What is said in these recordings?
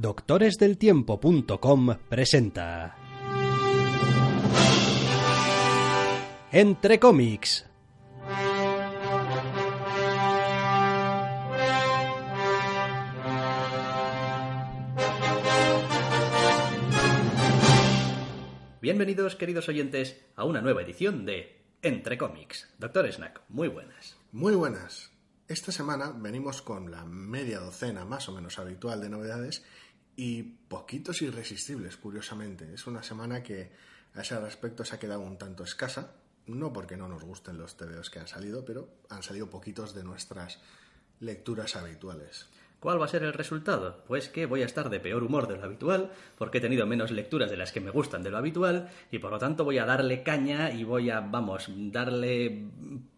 doctoresdeltiempo.com presenta Entre cómics. Bienvenidos, queridos oyentes, a una nueva edición de Entre cómics. Doctor Snack, muy buenas. Muy buenas. Esta semana venimos con la media docena más o menos habitual de novedades y poquitos irresistibles, curiosamente. Es una semana que a ese respecto se ha quedado un tanto escasa, no porque no nos gusten los TVOs que han salido, pero han salido poquitos de nuestras lecturas habituales. ¿Cuál va a ser el resultado? Pues que voy a estar de peor humor de lo habitual, porque he tenido menos lecturas de las que me gustan de lo habitual, y por lo tanto voy a darle caña y voy a, vamos, darle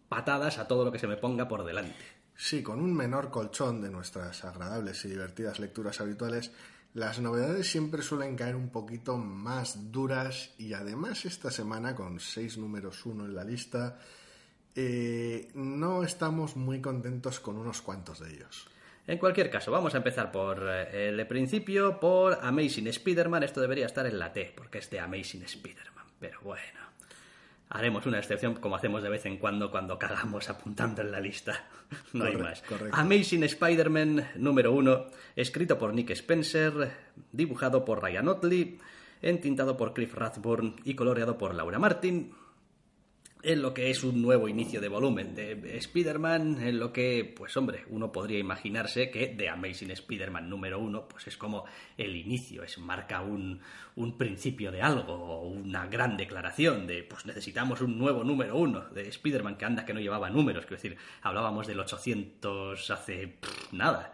patadas a todo lo que se me ponga por delante. Sí, con un menor colchón de nuestras agradables y divertidas lecturas habituales, las novedades siempre suelen caer un poquito más duras y además esta semana con seis números uno en la lista, eh, no estamos muy contentos con unos cuantos de ellos. En cualquier caso, vamos a empezar por eh, el principio, por Amazing Spider-Man. Esto debería estar en la T, porque es de Amazing Spider-Man. Pero bueno, haremos una excepción como hacemos de vez en cuando cuando cagamos apuntando en la lista. no hay más. Amazing Spider-Man número uno, escrito por Nick Spencer, dibujado por Ryan Otley, entintado por Cliff Rathburn y coloreado por Laura Martin en lo que es un nuevo inicio de volumen de Spider-Man, en lo que, pues hombre, uno podría imaginarse que The Amazing Spider-Man número uno, pues es como el inicio, es marca un, un principio de algo, una gran declaración de, pues necesitamos un nuevo número uno de Spider-Man, que anda que no llevaba números, quiero decir, hablábamos del 800 hace nada.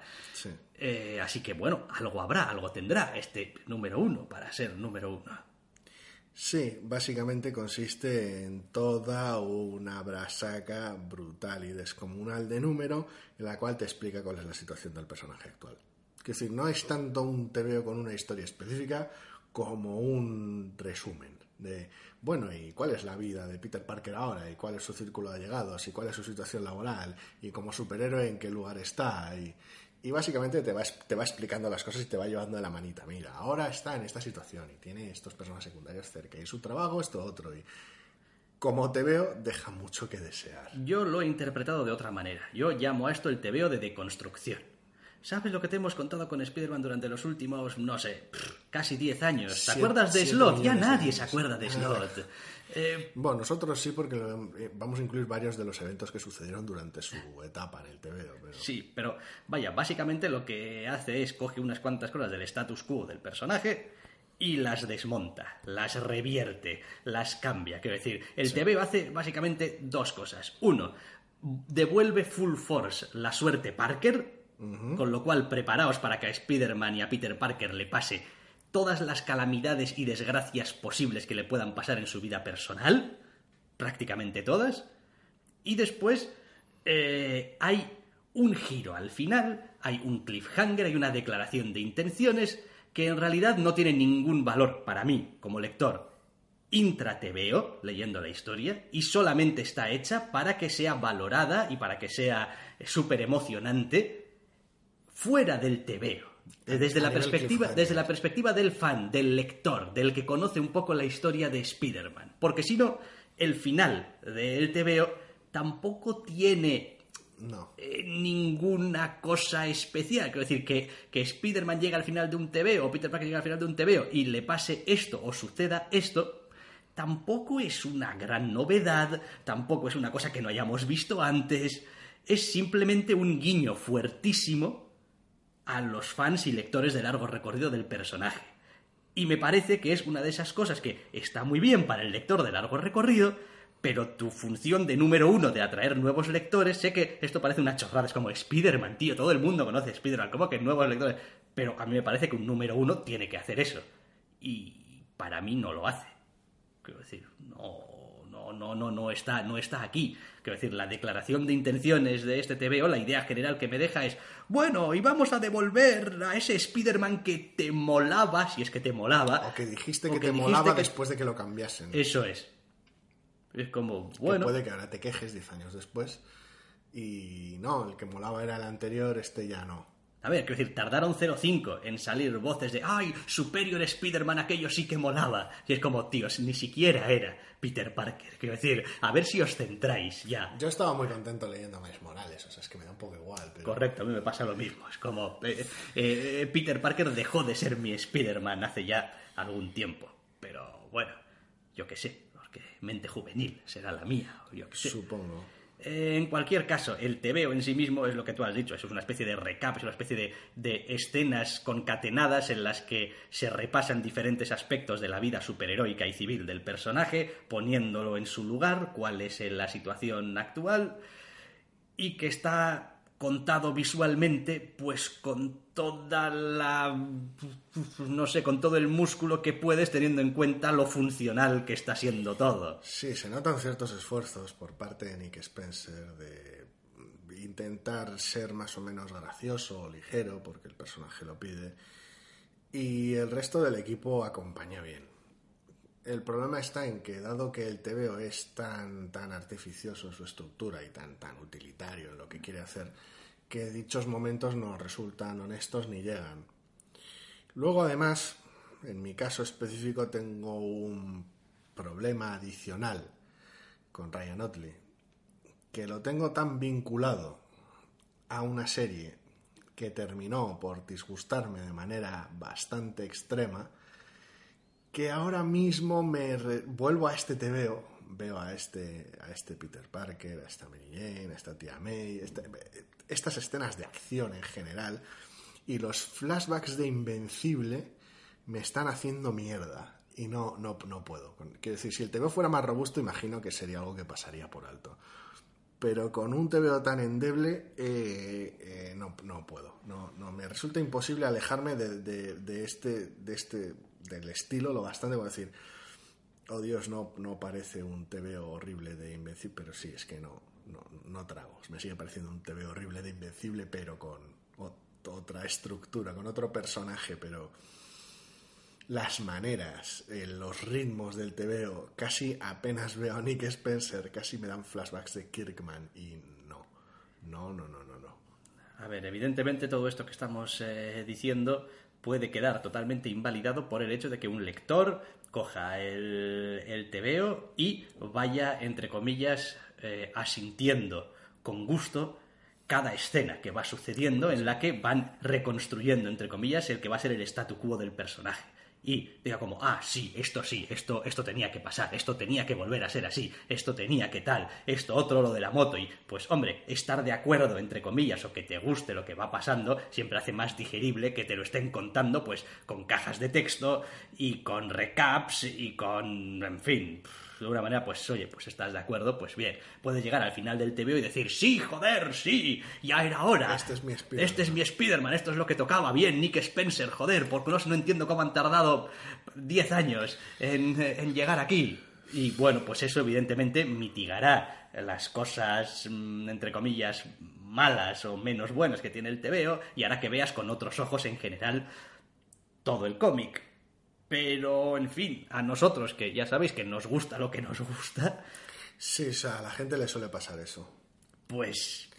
Eh, así que bueno, algo habrá, algo tendrá este número uno para ser número uno. Sí, básicamente consiste en toda una brasaca brutal y descomunal de número en la cual te explica cuál es la situación del personaje actual. Es decir, no es tanto un TVO con una historia específica como un resumen de, bueno, ¿y cuál es la vida de Peter Parker ahora? ¿Y cuál es su círculo de allegados? ¿Y cuál es su situación laboral? ¿Y como superhéroe en qué lugar está? Y, y básicamente te va, te va explicando las cosas y te va llevando de la manita. Mira, ahora está en esta situación y tiene estos personas secundarios cerca y su trabajo esto otro. Y como te veo, deja mucho que desear. Yo lo he interpretado de otra manera. Yo llamo a esto el veo de deconstrucción. ¿Sabes lo que te hemos contado con Spider-Man durante los últimos, no sé, casi 10 años? ¿Te acuerdas de Slot? Ya nadie se acuerda de Slot. Eh, bueno, nosotros sí, porque eh, vamos a incluir varios de los eventos que sucedieron durante su etapa en el TV. Sí, pero vaya, básicamente lo que hace es coge unas cuantas cosas del status quo del personaje y las desmonta, las revierte, las cambia. Quiero decir, el TV hace básicamente dos cosas. Uno, devuelve full force la suerte Parker con lo cual, preparaos para que a Spider-Man y a Peter Parker le pase todas las calamidades y desgracias posibles que le puedan pasar en su vida personal, prácticamente todas. Y después eh, hay un giro al final, hay un cliffhanger, hay una declaración de intenciones que en realidad no tiene ningún valor para mí como lector intrateveo, leyendo la historia, y solamente está hecha para que sea valorada y para que sea súper emocionante fuera del TVO. Desde la, perspectiva, desde la perspectiva del fan, del lector, del que conoce un poco la historia de Spider-Man. Porque si no, el final del TVO tampoco tiene eh, ninguna cosa especial. Quiero decir, que, que Spider-Man llega al final de un TVO o Peter Parker llega al final de un TVO y le pase esto o suceda esto, tampoco es una gran novedad, tampoco es una cosa que no hayamos visto antes. Es simplemente un guiño fuertísimo a los fans y lectores de largo recorrido del personaje. Y me parece que es una de esas cosas que está muy bien para el lector de largo recorrido, pero tu función de número uno de atraer nuevos lectores, sé que esto parece una chorrada, es como Spider-Man, tío, todo el mundo conoce Spider-Man, como que nuevos lectores, pero a mí me parece que un número uno tiene que hacer eso. Y para mí no lo hace. Quiero decir, no, no, no, no, está, no está aquí. Quiero decir, la declaración de intenciones de este TVO, la idea general que me deja es, bueno, y vamos a devolver a ese Spider-Man que te molaba, si es que te molaba. O que dijiste que, te molaba después de que lo cambiasen. Eso es. Es como, bueno. puede que ahora te quejes 10 años después. Y no, el que molaba era el anterior, este ya no. A ver, quiero decir, tardaron 0,5 en salir voces de ¡Ay, Superior Spider-Man, aquello sí que molaba! Y es como, tíos, ni siquiera era Peter Parker. Quiero decir, a ver si os centráis ya. Yo estaba muy contento leyendo a Miles Morales, o sea, es que me da un poco igual. Pero... Correcto, a mí me pasa lo mismo. Es como, eh, eh, Peter Parker dejó de ser mi Spider-Man hace ya algún tiempo. Pero bueno, yo qué sé, porque mente juvenil será la mía, o yo qué sé. Supongo. En cualquier caso, el TVO en sí mismo es lo que tú has dicho, es una especie de recap, es una especie de, de, escenas concatenadas en las que se repasan diferentes aspectos de la vida superheroica y civil del personaje, poniéndolo en su lugar, cuál es la situación actual, y que está contado visualmente, pues con toda la. no sé, con todo el músculo que puedes, teniendo en cuenta lo funcional que está siendo todo. Sí, se notan ciertos esfuerzos por parte de Nick Spencer de intentar ser más o menos gracioso o ligero, porque el personaje lo pide, y el resto del equipo acompaña bien. El problema está en que, dado que el TVO es tan, tan artificioso en su estructura y tan, tan utilitario en lo que quiere hacer, que dichos momentos no resultan honestos ni llegan. Luego, además, en mi caso específico tengo un problema adicional con Ryan Otley, que lo tengo tan vinculado a una serie que terminó por disgustarme de manera bastante extrema, que ahora mismo me vuelvo a este TVO, veo a este, a este Peter Parker, a esta Mary Jane, a esta tía May, estas escenas de acción en general, y los flashbacks de Invencible me están haciendo mierda. Y no, no, no puedo. Quiero decir, si el TVO fuera más robusto, imagino que sería algo que pasaría por alto. Pero con un TVO tan endeble, eh, eh, no, no puedo. No, no, me resulta imposible alejarme de, de, este, de este del estilo lo bastante como decir, oh Dios, no, no parece un TVO horrible de Invencible, pero sí, es que no, no, no trago. Me sigue pareciendo un TVO horrible de Invencible, pero con otra estructura, con otro personaje, pero las maneras, eh, los ritmos del TVO, casi apenas veo a Nick Spencer, casi me dan flashbacks de Kirkman y no, no, no, no, no, no. A ver, evidentemente todo esto que estamos eh, diciendo puede quedar totalmente invalidado por el hecho de que un lector coja el, el TVO y vaya, entre comillas, eh, asintiendo con gusto cada escena que va sucediendo en la que van reconstruyendo, entre comillas, el que va a ser el statu quo del personaje y diga como, ah, sí, esto sí, esto, esto tenía que pasar, esto tenía que volver a ser así, esto tenía que tal, esto otro, lo de la moto, y pues hombre, estar de acuerdo, entre comillas, o que te guste lo que va pasando, siempre hace más digerible que te lo estén contando, pues, con cajas de texto y con recaps y con, en fin, de alguna manera, pues oye, pues estás de acuerdo, pues bien, puedes llegar al final del TVO y decir, sí, joder, sí, ya era hora. Este es mi Spider-Man. Este es mi Spider-Man, esto es lo que tocaba, bien, Nick Spencer, joder, porque no, no entiendo cómo han tardado 10 años en, en llegar aquí. Y bueno, pues eso evidentemente mitigará las cosas, mm, entre comillas, malas o menos buenas que tiene el TVO y hará que veas con otros ojos en general todo el cómic. Pero, en fin, a nosotros, que ya sabéis que nos gusta lo que nos gusta. Sí, o sea, a la gente le suele pasar eso. Pues.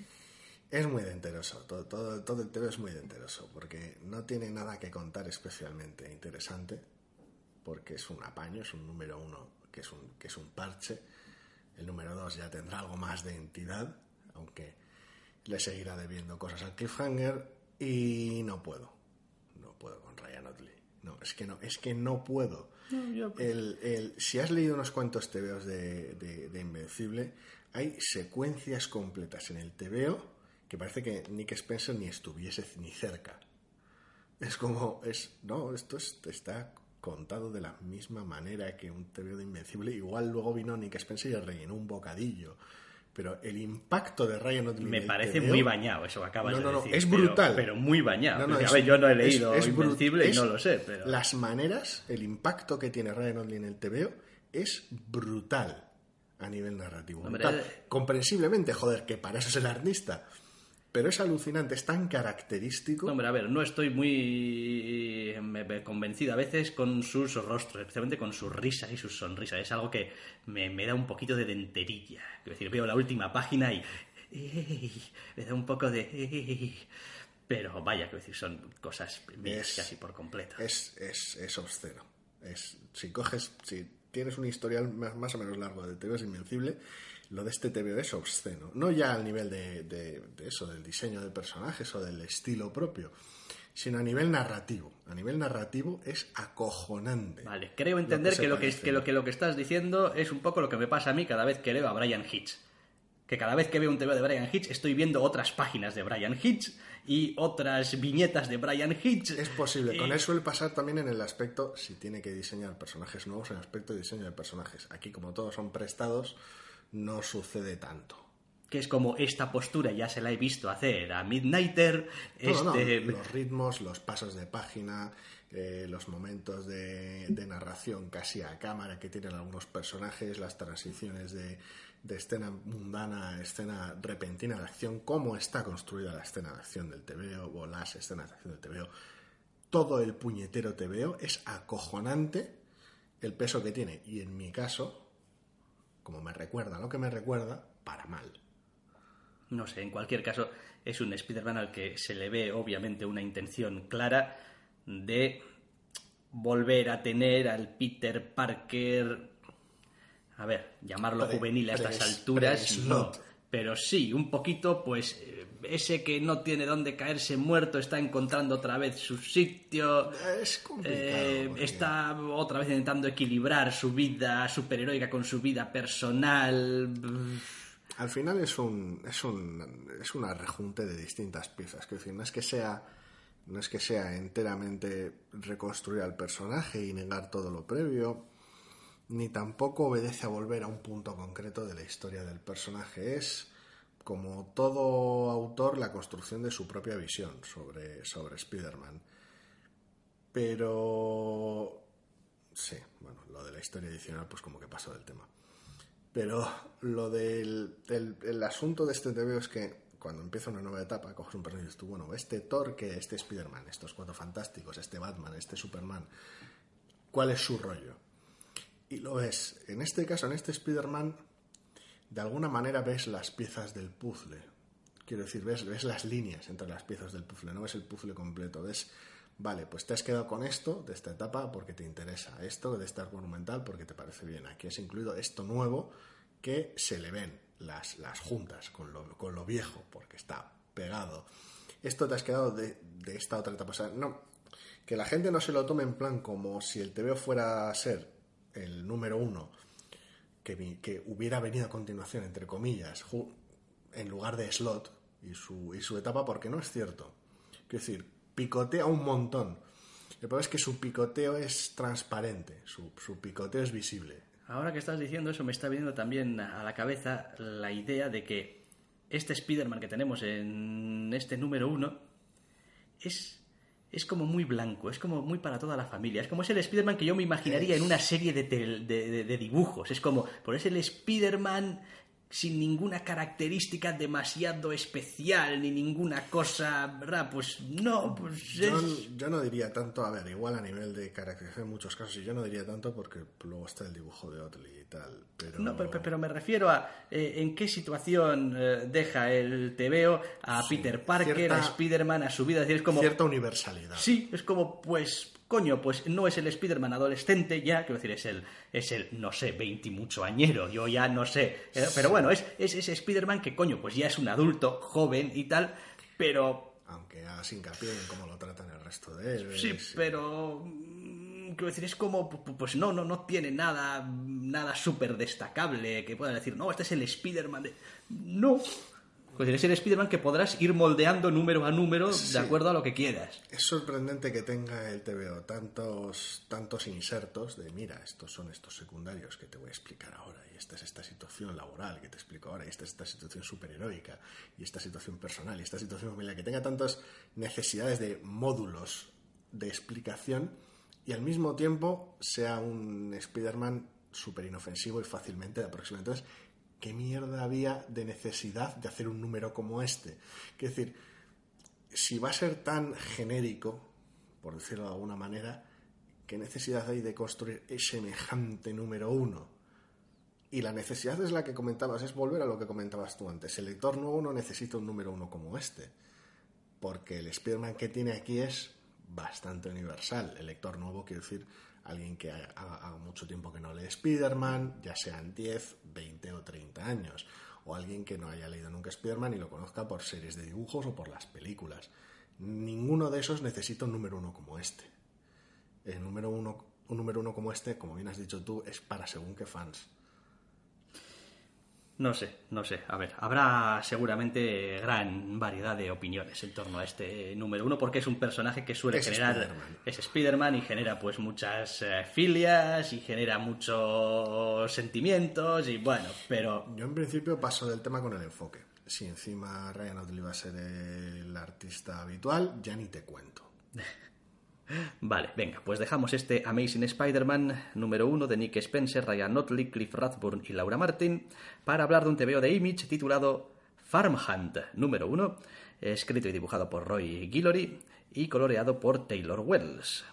Es muy denteroso, todo, todo, todo el tema es muy denteroso, porque no tiene nada que contar especialmente interesante, porque es un apaño, es un número uno que es un, que es un parche. El número dos ya tendrá algo más de entidad, aunque le seguirá debiendo cosas al cliffhanger, y no puedo. No puedo con Ryan Otley. No, es que no, es que no puedo. el, el, si has leído unos cuantos TVOs de, de, de, Invencible, hay secuencias completas en el TVO que parece que Nick Spencer ni estuviese ni cerca. Es como, es, no, esto es, está contado de la misma manera que un TVO de Invencible. Igual luego vino Nick Spencer y rellenó un bocadillo pero el impacto de Ryan Otley me parece muy bañado eso que acabas no, no, no, de decir es brutal. pero, pero muy bañado. No, es, a ver, yo no he leído es, es Invencible y no lo sé pero... las maneras el impacto que tiene Ryan Otley en el TVO es brutal a nivel narrativo. Hombre, brutal. comprensiblemente joder que para eso es el artista pero es alucinante, es tan característico. No, hombre, a ver, no estoy muy convencido a veces con sus rostros, especialmente con sus risas y sus sonrisas. Es algo que me, me da un poquito de denterilla. Es decir, veo la última página y. me da un poco de. Pero vaya, que decir, son cosas mías casi por completo. Es, es, es obsceno. Es, si coges, si tienes un historial más, más o menos largo de TVO es invencible, lo de este TVO es obsceno. No ya al nivel de, de- de eso, del diseño de personajes o del estilo propio, sino a nivel narrativo. A nivel narrativo es acojonante. Vale, creo entender se que, lo que, que, lo, que lo que estás diciendo es un poco lo que me pasa a mí cada vez que leo a Brian Hitch. Que cada vez que veo un TV de Brian Hitch estoy viendo otras páginas de Brian Hitch y otras viñetas de Brian Hitch. Es posible. Y- Con él suele pasar también en el aspecto, si tiene que diseñar personajes nuevos, en el aspecto de diseño de personajes. Aquí, como todos son prestados, no sucede tanto. Que es como esta postura ya se la he visto hacer a Midnighter. No, no, no, este... Los ritmos, los pasos de página, eh, los momentos de, de narración casi a cámara que tienen algunos personajes, las transiciones de, de escena mundana a escena repentina de acción, cómo está construida la escena de acción del TVO o las escenas de acción del TVO. Todo el puñetero TVO es acojonante el peso que tiene. Y en mi caso, como me recuerda lo que me recuerda, para mal. No sé, en cualquier caso, es un Spider-Man al que se le ve obviamente una intención clara de volver a tener al Peter Parker. A ver, llamarlo Pre- juvenil a estas pre- alturas, no. Pero sí, un poquito, pues, eh, ese que no tiene dónde caerse muerto está encontrando otra vez su sitio. Es complicado. Eh, está otra vez intentando equilibrar su vida superheroica con su vida personal. Al final es un, es un, es una rejunte de distintas piezas. Es decir, no es que sea, no es que sea enteramente reconstruir al personaje y negar todo lo previo, ni tampoco obedece a volver a un punto concreto de la historia del personaje. Es, como todo autor, la construcción de su propia visión sobre, sobre Spider-Man. Pero sí, bueno, lo de la historia adicional, pues como que pasó del tema. Pero lo del el, asunto de este TVO es que cuando empieza una nueva etapa, coges un personaje y dices tú, bueno, este Thor, que este Spider-Man, estos cuatro fantásticos, este Batman, este Superman, ¿cuál es su rollo? Y lo ves. En este caso, en este Spider-Man, de alguna manera ves las piezas del puzzle. Quiero decir, ves, ves las líneas entre las piezas del puzzle, no ves el puzzle completo. Ves, vale, pues te has quedado con esto de esta etapa porque te interesa, esto de este arco monumental porque te parece bien. Aquí has incluido esto nuevo que se le ven las, las juntas con lo, con lo viejo porque está pegado. Esto te has quedado de, de esta otra etapa. O sea, no, que la gente no se lo tome en plan como si el TVO fuera a ser el número uno que, hubiera venido a continuación, entre comillas, en lugar de Slot y su, y su etapa, porque no es cierto. Quiero decir, picotea un montón. El problema es que su picoteo es transparente, su, su picoteo es visible. Ahora que estás diciendo eso, me está viniendo también a la cabeza la idea de que este Spider-Man que tenemos en este número uno es, es como muy blanco, es como muy para toda la familia. Es como es el Spider-Man que yo me imaginaría en una serie de, tel- de, de- de dibujos. Es como, por es el Spider-Man sin ninguna característica demasiado especial, ni ninguna cosa, ¿verdad? Pues no, pues es... yo no diría tanto, a ver, igual a nivel de caracterización en muchos casos, y yo no diría tanto porque luego está el dibujo de Otley y tal, pero... No, pero, pero me refiero a eh, en qué situación eh, deja el TVO a Peter Parker, cierta- a Spider-Man, a su vida. Es decir, es como. Cierta universalidad. Sí, es como, pues, coño, pues no es el Spider-Man adolescente ya, quiero decir, es el, es el, no sé, 20 y mucho añero, yo ya no sé. Eh, Pero bueno, es, es ese Spider-Man que, coño, pues ya es un adulto, joven y tal, pero Aunque hagas hincapié en cómo lo tratan el resto de héroes. Sí, pero mm, quiero decir, es como, pu- pu- pues no, no, no tiene nada, nada súper destacable que pueda decir, no, este es el Spider-Man de... No. Pues es el Spider-Man que podrás ir moldeando número a número de acuerdo a lo que quieras. Es sorprendente que tenga el TVO tantos, tantos insertos de, mira, estos son estos secundarios que te voy a explicar ahora, y esta es esta situación laboral que te explico ahora, y esta es esta situación superheroica, y esta situación personal, y esta situación familiar, que tenga tantas necesidades de módulos de explicación y al mismo tiempo sea un Spider-Man súper inofensivo y fácilmente de aproximar. Entonces, ¿qué mierda había de necesidad de hacer un número como este? Es decir, si va a ser tan genérico, por decirlo de alguna manera, ¿qué necesidad hay de construir semejante número uno? Y la necesidad es la que comentabas, es volver a lo que comentabas tú antes. El lector nuevo no necesita un número uno como este. porque el Spider-Man que tiene aquí es bastante universal. El lector nuevo, quiero decir, alguien que haga mucho tiempo que no lee Spider-Man, ya sean 10, 20 o 30 años, o alguien que no haya leído nunca Spider-Man y lo conozca por series de dibujos o por las películas. Ninguno de esos necesita un número uno como este. El número uno, un número uno como este, como bien has dicho tú, es para según qué fans. No sé, no sé. A ver, habrá seguramente gran variedad de opiniones en torno a este número uno, porque es un personaje que suele generar. Es Spider-Man y genera pues muchas eh, filias y genera muchos sentimientos y bueno, pero. Yo en principio paso del tema con el enfoque. Si encima Ryan Otley va a ser el artista habitual, ya ni te cuento. Vale, venga, pues dejamos este Amazing Spider-Man número uno de Nick Spencer, Ryan Notley, Cliff Rathburn y Laura Martin para hablar de un TVO de Image titulado Farm Hunt número uno, escrito y dibujado por Roy Guillory y coloreado por Taylor Wells.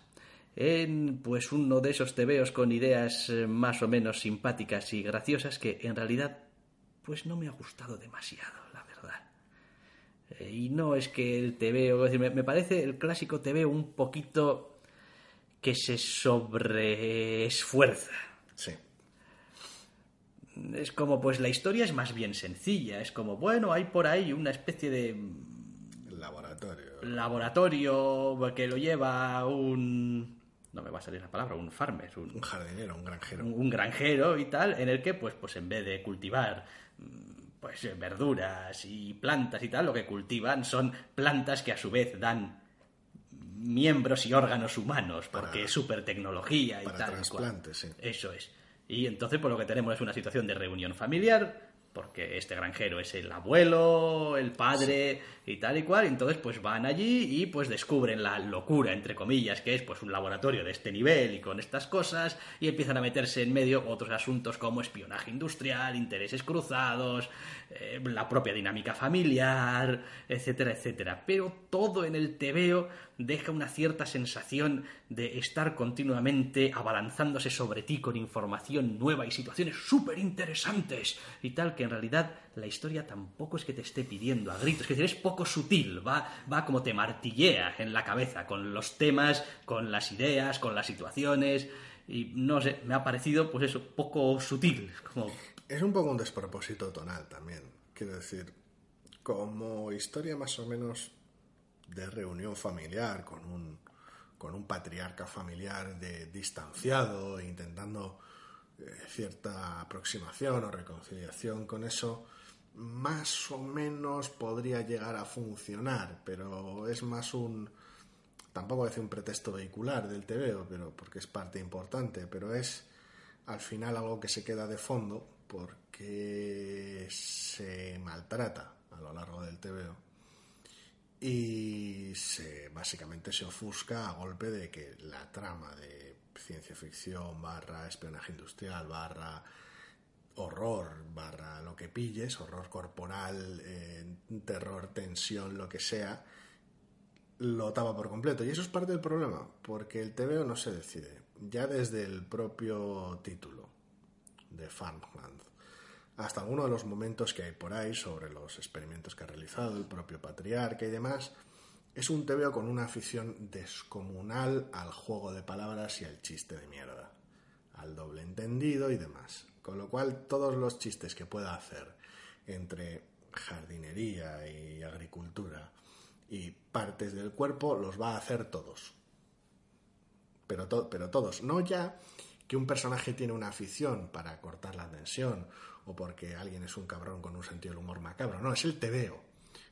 En pues uno de esos TVOs con ideas eh, más o menos simpáticas y graciosas que en realidad pues no me ha gustado demasiado. Eh, y no es que el TVO, decir, me, parece el clásico TV un poquito que se sobreesfuerza. Sí. Es como, pues la historia es más bien sencilla. Es como, bueno, hay por ahí una especie de. Laboratorio. Laboratorio que lo lleva un. No me va a salir la palabra, un farmer. Un, jardinero, un granjero. Un, un, granjero y tal, en el que, pues, pues en vez de cultivar pues eh, verduras y plantas y tal, lo que cultivan son plantas que a su vez dan miembros y órganos humanos, porque es super tecnología y tal. Sí. Eso es. Y entonces, por lo que tenemos es una situación de reunión familiar, porque este granjero es el abuelo, el padre y tal y cual, y entonces pues van allí y pues descubren la locura, entre comillas, que es pues un laboratorio de este nivel y con estas cosas, y empiezan a meterse en medio otros asuntos como espionaje industrial, intereses cruzados, eh, la propia dinámica familiar, etcétera, etcétera. Pero todo en el tebeo deja una cierta sensación de estar continuamente abalanzándose sobre ti con información nueva y situaciones súper interesantes y tal, que en realidad la historia tampoco es que te esté pidiendo a gritos, que es poco sutil, va, va como te martillea en la cabeza con los temas, con las ideas, con las situaciones. Y no sé, me ha parecido pues eso, poco sutil. Es un poco un despropósito tonal también, quiero decir, como historia más o menos de reunión familiar con un, con un patriarca familiar de, distanciado, intentando eh, cierta aproximación o reconciliación con eso, más o menos podría llegar a funcionar, pero es más un tampoco es un pretexto vehicular del TVO, pero porque es parte importante, pero es al final algo que se queda de fondo porque se maltrata a lo largo del TVO y se, básicamente se ofusca a golpe de que la trama de ciencia ficción barra espionaje industrial barra horror barra lo que pilles, horror corporal, eh, terror, tensión, lo que sea, lo tapa por completo. Y eso es parte del problema, porque el TVO no se decide. Ya desde el propio título de Farmland hasta alguno de los momentos que hay por ahí sobre los experimentos que ha realizado el propio patriarca y demás, es un TVO con una afición descomunal al juego de palabras y al chiste de mierda, al doble entendido y demás. Con lo cual, todos los chistes que pueda hacer entre jardinería y agricultura y partes del cuerpo los va a hacer todos. Pero, pero todos. No ya que un personaje tiene una afición para cortar la tensión o porque alguien es un cabrón con un sentido del humor macabro. No, es el tebeo.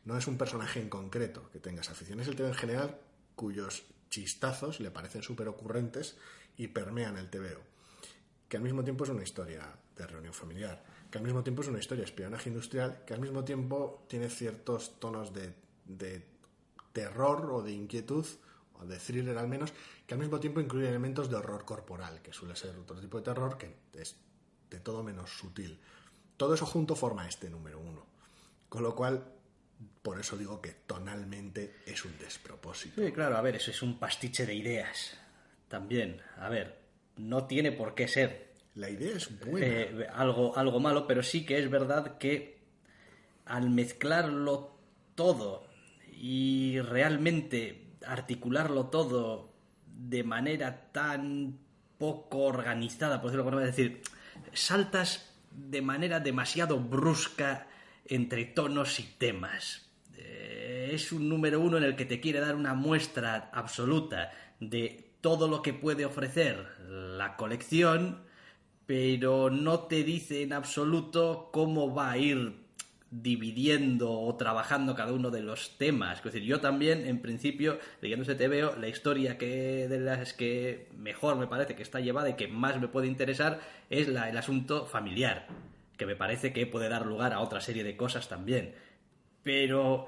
No es un personaje en concreto que tenga esa afición. Es el tebeo en general cuyos chistazos le parecen súper ocurrentes y permean el tebeo. Que al mismo tiempo es una historia de reunión familiar. Que al mismo tiempo es una historia de espionaje industrial. Que al mismo tiempo tiene ciertos tonos de, de terror o de inquietud de thriller al menos, que al mismo tiempo incluye elementos de horror corporal, que suele ser otro tipo de terror que es de todo menos sutil. Todo eso junto forma este número uno. Con lo cual, por eso digo que tonalmente es un despropósito. Sí, claro, a ver, eso es un pastiche de ideas. También, a ver, no tiene por qué ser. La idea es buena. Eh, algo, algo malo, pero sí que es verdad que al mezclarlo todo y realmente articularlo todo de manera tan poco organizada, por decirlo de es decir, saltas de manera demasiado brusca entre tonos y temas. Eh, es un número uno en el que te quiere dar una muestra absoluta de todo lo que puede ofrecer la colección, pero no te dice en absoluto cómo va a ir dividiendo o trabajando cada uno de los temas. Es decir, yo también, en principio, leyendo ese veo la historia que de las que mejor me parece que está llevada y que más me puede interesar es la, el asunto familiar, que me parece que puede dar lugar a otra serie de cosas también. Pero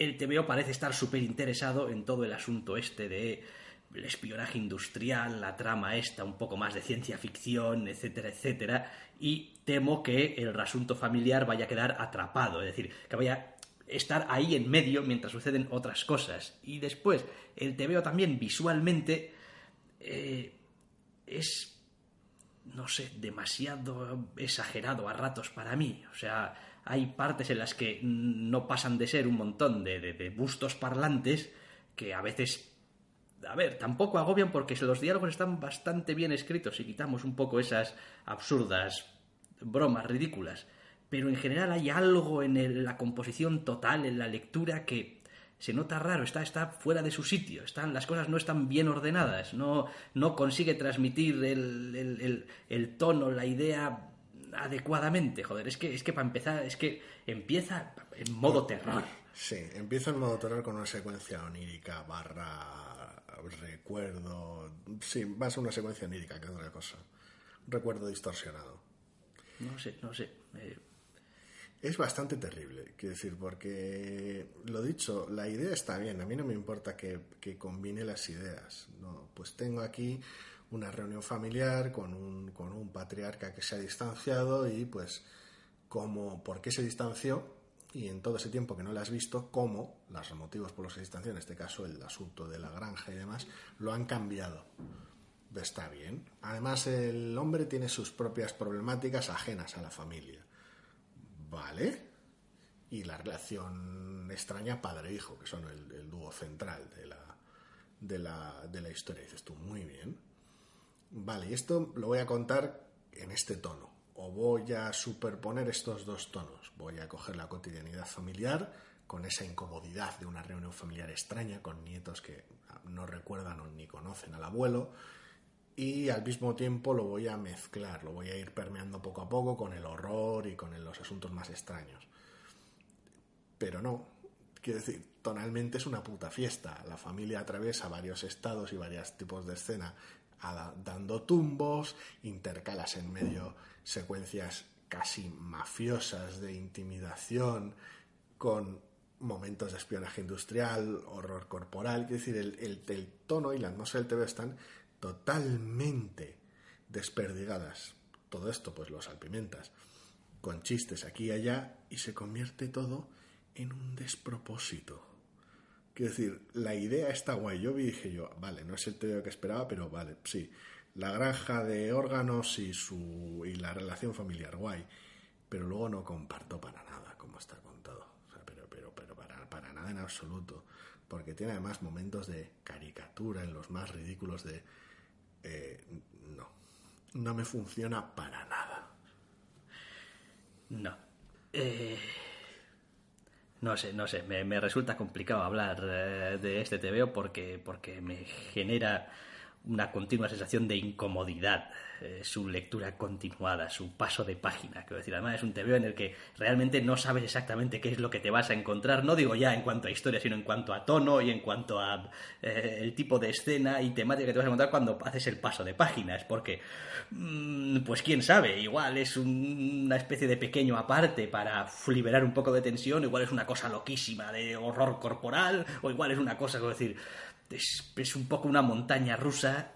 el TVO parece estar súper interesado en todo el asunto este de el espionaje industrial, la trama esta, un poco más de ciencia ficción, etcétera, etcétera, y temo que el asunto familiar vaya a quedar atrapado, es decir, que vaya a estar ahí en medio mientras suceden otras cosas. Y después, el TVO también visualmente eh, es, no sé, demasiado exagerado a ratos para mí, o sea, hay partes en las que no pasan de ser un montón de, de bustos parlantes que a veces a ver, tampoco agobian porque los diálogos están bastante bien escritos y quitamos un poco esas absurdas bromas ridículas. Pero en general hay algo en la composición total, en la lectura, que se nota raro, está, está fuera de su sitio, están, las cosas no están bien ordenadas, no, no consigue transmitir el, el, tono, la idea adecuadamente. Joder, es que, es que para empezar, es que empieza en modo terror. Sí, empieza en modo terror con una secuencia onírica barra recuerdo. Sí, va a una secuencia onírica que otra cosa. recuerdo distorsionado. No sé, no sé. Eh. Es bastante terrible, quiero decir, porque lo dicho, la idea está bien, a mí no me importa que, combine las ideas. No, pues tengo aquí una reunión familiar con un, con un patriarca que se ha distanciado y pues como, ¿por qué se distanció? y en todo ese tiempo que no la has visto, cómo los motivos por los que se distancian, en este caso el asunto de la granja y demás, lo han cambiado. Está bien. Además, el hombre tiene sus propias problemáticas ajenas a la familia. ¿Vale? Y la relación extraña padre-hijo, que son el, dúo central de la, de, la, de la historia. Dices tú, muy bien. Vale, y esto lo voy a contar en este tono o voy a superponer estos dos tonos. Voy a coger la cotidianidad familiar con esa incomodidad de una reunión familiar extraña con nietos que no recuerdan ni conocen al abuelo y al mismo tiempo lo voy a mezclar, lo voy a ir permeando poco a poco con el horror y con los asuntos más extraños. Pero no, quiero decir, tonalmente es una puta fiesta. La familia atraviesa varios estados y varios tipos de escena dando tumbos, intercalas en medio secuencias casi mafiosas de intimidación con momentos de espionaje industrial, horror corporal, es decir, el, el, tono y la atmósfera del TV están totalmente desperdigadas. Todo esto pues lo salpimentas con chistes aquí y allá y se convierte todo en un despropósito. Quiero decir, la idea está guay. Yo vi y dije yo, vale, no es el TV que esperaba, pero vale, sí la granja de órganos y, su, y la relación familiar, guay. Pero luego no comparto para nada cómo está contado. pero pero, pero para, para nada en absoluto. Porque tiene además momentos de caricatura en los más ridículos de... Eh, no, no me funciona para nada. No. Eh, no sé, no sé. Me, me resulta complicado hablar eh, de este TVO porque, porque me genera una continua sensación de incomodidad, eh, su lectura continuada, su paso de página. Quiero decir, además es un TVO en el que realmente no sabes exactamente qué es lo que te vas a encontrar, no digo ya en cuanto a historia, sino en cuanto a tono y en cuanto a eh, el tipo de escena y temática que te vas a encontrar cuando haces el paso de páginas, porque, mm, pues quién sabe, igual es una especie de pequeño aparte para liberar un poco de tensión, igual es una cosa loquísima de horror corporal, o igual es una cosa, quiero decir, es, un poco una montaña rusa.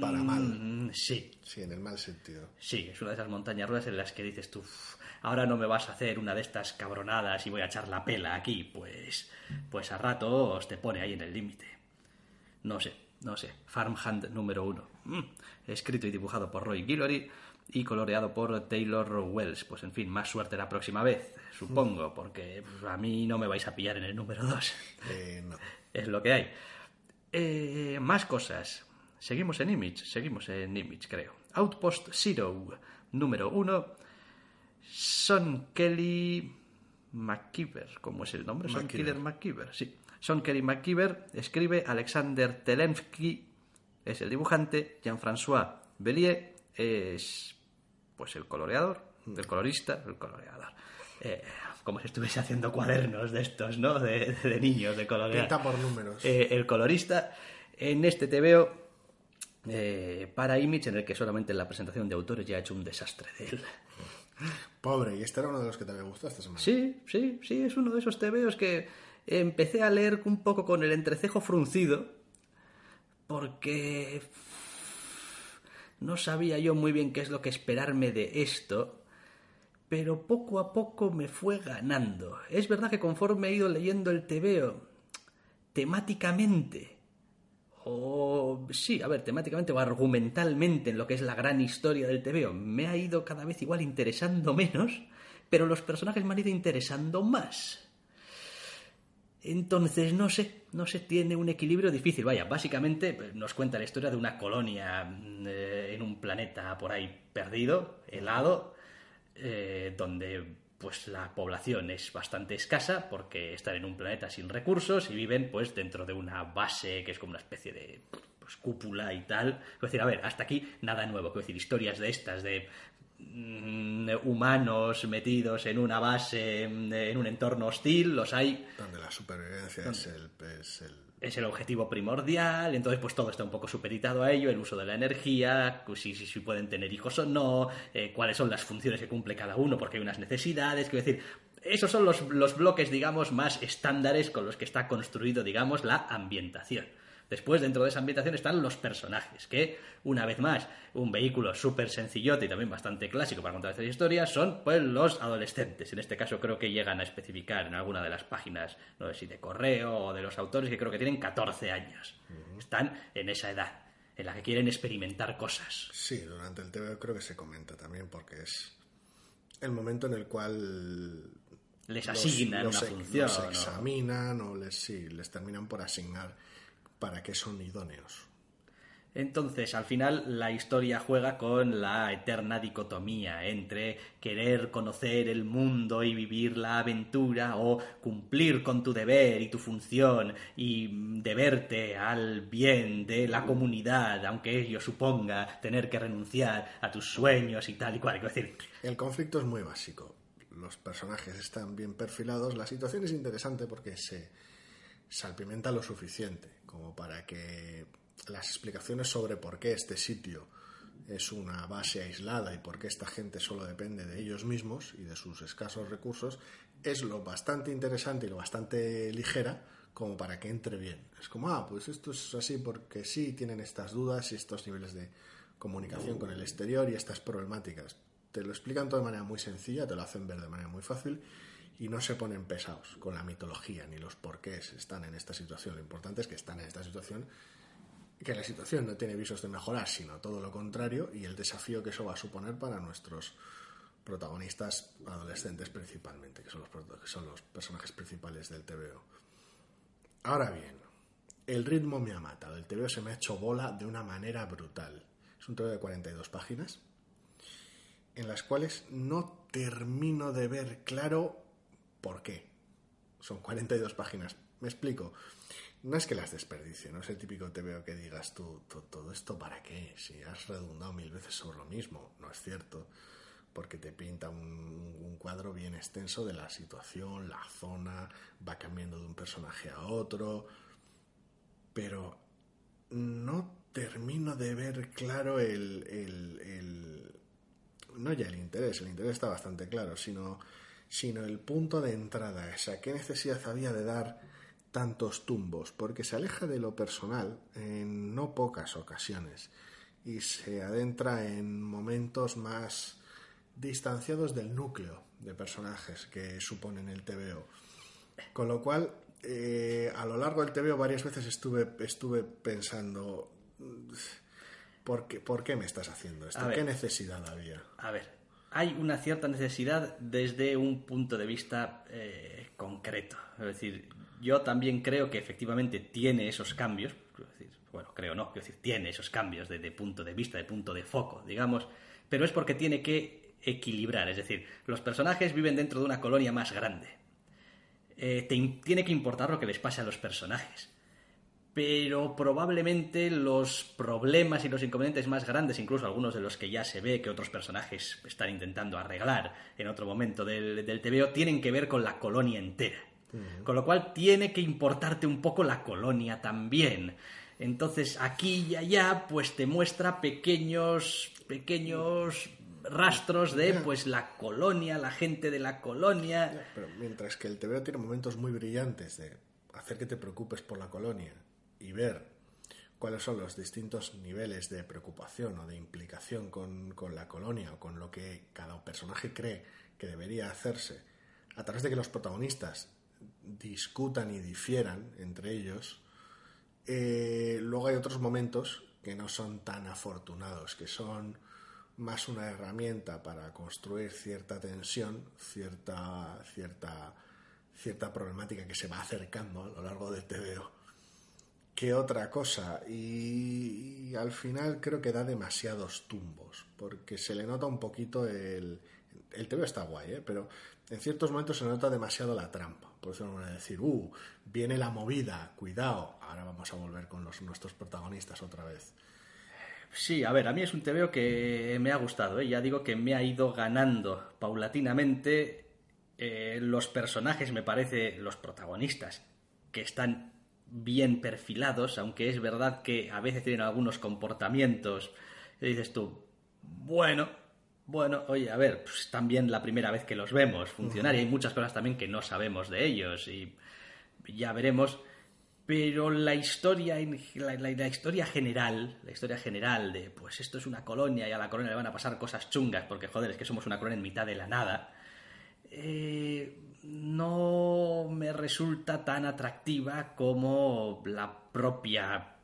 Para mal. Mm, sí. Sí, en el mal sentido. Sí, es una de esas montañas rusas en las que dices tú, ahora no me vas a hacer una de estas cabronadas y voy a echar la pela aquí. Pues, pues a ratos te pone ahí en el límite. No sé, no sé. Farmhand número uno. Mm, escrito y dibujado por Roy Guillory. y coloreado por Taylor Wells. Pues en fin, más suerte la próxima vez, supongo, porque a mí no me vais a pillar en el número 2. Eh, no. Es lo que hay. Eh, más cosas. Seguimos en Image, seguimos en Image, creo. Outpost Zero, número 1. Son Kelly McKeever, ¿cómo es el nombre? Son. Killer McKeever, sí. Son Kelly McKeever, escribe Alexander Telensky, es el dibujante, Jean-François Bellier es pues el coloreador, el colorista, el coloreador. Eh, como si estuviese haciendo cuadernos de estos, ¿no? De, de niños, de colorear. Pinta por números. Eh, el colorista. En este TVO eh, para Image, en el que solamente en la presentación de autores ya ha hecho un desastre de él. Pobre, y este era uno de los que te había gustado esta semana. Sí, sí, sí, es uno de esos TVOs que empecé a leer un poco con el entrecejo fruncido, porque no sabía yo muy bien qué es lo que esperarme de esto, pero poco a poco me fue ganando. Es verdad que conforme he ido leyendo el TVO, temáticamente, o sí, a ver, temáticamente o argumentalmente en lo que es la gran historia del TVO, me ha ido cada vez igual interesando menos, pero los personajes me han ido interesando más. Entonces, no sé, no sé, tiene un equilibrio difícil. Vaya, básicamente pues, nos cuenta la historia de una colonia eh, en un planeta por ahí perdido, helado, eh, donde pues la población es bastante escasa porque están en un planeta sin recursos y viven pues dentro de una base que es como una especie de pues, cúpula y tal. Es decir, a ver, hasta aquí nada nuevo. Decir, historias de estas de mm, humanos metidos en una base, en un entorno hostil, los hay Donde la supervivencia es el, es el- es el objetivo primordial, entonces pues todo está un poco supeditado a ello, el uso de la energía, pues, si, si, si pueden tener hijos o no, eh, cuáles son las funciones que cumple cada uno, porque hay unas necesidades, quiero decir, esos son los, los bloques, digamos, más estándares con los que está construido, digamos, la ambientación. Después, dentro de esa ambientación están los personajes, que, una vez más, un vehículo súper sencillote y también bastante clásico para contar estas historias, son pues los adolescentes. En este caso creo que llegan a especificar en alguna de las páginas, no sé si de correo o de los autores, que creo que tienen 14 años. Están en esa edad, en la que quieren experimentar cosas. Sí, durante el TV creo que se comenta también porque es el momento en el cual Les asignan los una función. los ¿no? examinan o les, sí, les terminan por asignar para qué son idóneos. Entonces, al final, la historia juega con la eterna dicotomía entre querer conocer el mundo y vivir la aventura o cumplir con tu deber y tu función y deberte al bien de la comunidad, aunque ello suponga tener que renunciar a tus sueños y tal y cual. Decir, El conflicto es muy básico. Los personajes están bien perfilados. La situación es interesante porque se salpimenta lo suficiente como para que las explicaciones sobre por qué este sitio es una base aislada y por qué esta gente solo depende de ellos mismos y de sus escasos recursos es lo bastante interesante y lo bastante ligera como para que entre bien. Es como, ah, pues esto es así porque sí, tienen estas dudas y estos niveles de comunicación con el exterior y estas problemáticas. Te lo explican todo de manera muy sencilla, te lo hacen ver de manera muy fácil y no se ponen pesados con la mitología ni los porqués están en esta situación. Lo importante es que están en esta situación que la situación no tiene visos de mejorar, sino todo lo contrario, y el desafío que eso va a suponer para nuestros protagonistas adolescentes principalmente, que son los, que son los personajes principales del TVO. Ahora bien, el ritmo me ha matado, el TVO se me ha hecho bola de una manera brutal. Es un TVO de 42 páginas, en las cuales no termino de ver claro por qué. Son 42 páginas. Me explico. No es que las desperdicie, no es el típico te veo que digas tú, "To- todo esto para qué, si has redundado mil veces sobre lo mismo. No es cierto, porque te pinta un, un cuadro bien extenso de la situación, la zona, va cambiando de un personaje a otro, pero no termino de ver claro el, el- el- no ya el interés, el interés está bastante claro, sino, sino el punto de entrada, o sea, qué necesidad había de dar tantos tumbos, porque se aleja de lo personal en no pocas ocasiones y se adentra en momentos más distanciados del núcleo de personajes que suponen el TVO. Con lo cual, eh, a lo largo del TVO varias veces estuve, estuve pensando, ¿Por qué, ¿Por qué me estás haciendo esto? Ver. ¿Qué necesidad había? A ver, hay una cierta necesidad desde un punto de vista eh, concreto. Es decir, yo también creo que efectivamente tiene esos cambios. bueno, creo no, quiero decir, tiene esos cambios de, punto de vista, de punto de foco, digamos, pero es porque tiene que equilibrar. Es decir, los personajes viven dentro de una colonia más grande. Eh, te tiene que importar lo que les pase a los personajes pero probablemente los problemas y los inconvenientes más grandes, incluso algunos de los que ya se ve que otros personajes están intentando arreglar en otro momento del, del TVO, tienen que ver con la colonia entera. Con lo cual tiene que importarte un poco la colonia también. Entonces aquí y allá pues te muestra pequeños pequeños rastros de pues la colonia, la gente de la colonia. Pero mientras que el TVO tiene momentos muy brillantes de hacer que te preocupes por la colonia y ver cuáles son los distintos niveles de preocupación o de implicación con, con la colonia o con lo que cada personaje cree que debería hacerse, a través de que los protagonistas discutan y difieran entre ellos, eh, luego hay otros momentos que no son tan afortunados, que son más una herramienta para construir cierta tensión, cierta, cierta, cierta problemática que se va acercando a lo largo del TVO, que otra cosa. Y, al final creo que da demasiados tumbos, porque se le nota un poquito el... El TVO está guay, ¿eh? pero en ciertos momentos se nota demasiado la trampa. Por eso van a decir, uh, viene la movida, cuidado, ahora vamos a volver con los, nuestros protagonistas otra vez. Sí, a ver, a mí es un TVO que me ha gustado, ¿eh? ya digo que me ha ido ganando paulatinamente. Eh, los personajes, me parece, los protagonistas, que están bien perfilados, aunque es verdad que a veces tienen algunos comportamientos. Que dices tú, bueno, bueno, oye, a ver, pues también la primera vez que los vemos funcionar y hay muchas cosas también que no sabemos de ellos y ya veremos. Pero la historia en- la, la- la historia general la historia general de pues esto es una colonia y a la colonia le van a pasar cosas chungas porque joder es que somos una colonia en mitad de la nada eh, no me resulta tan atractiva como la propia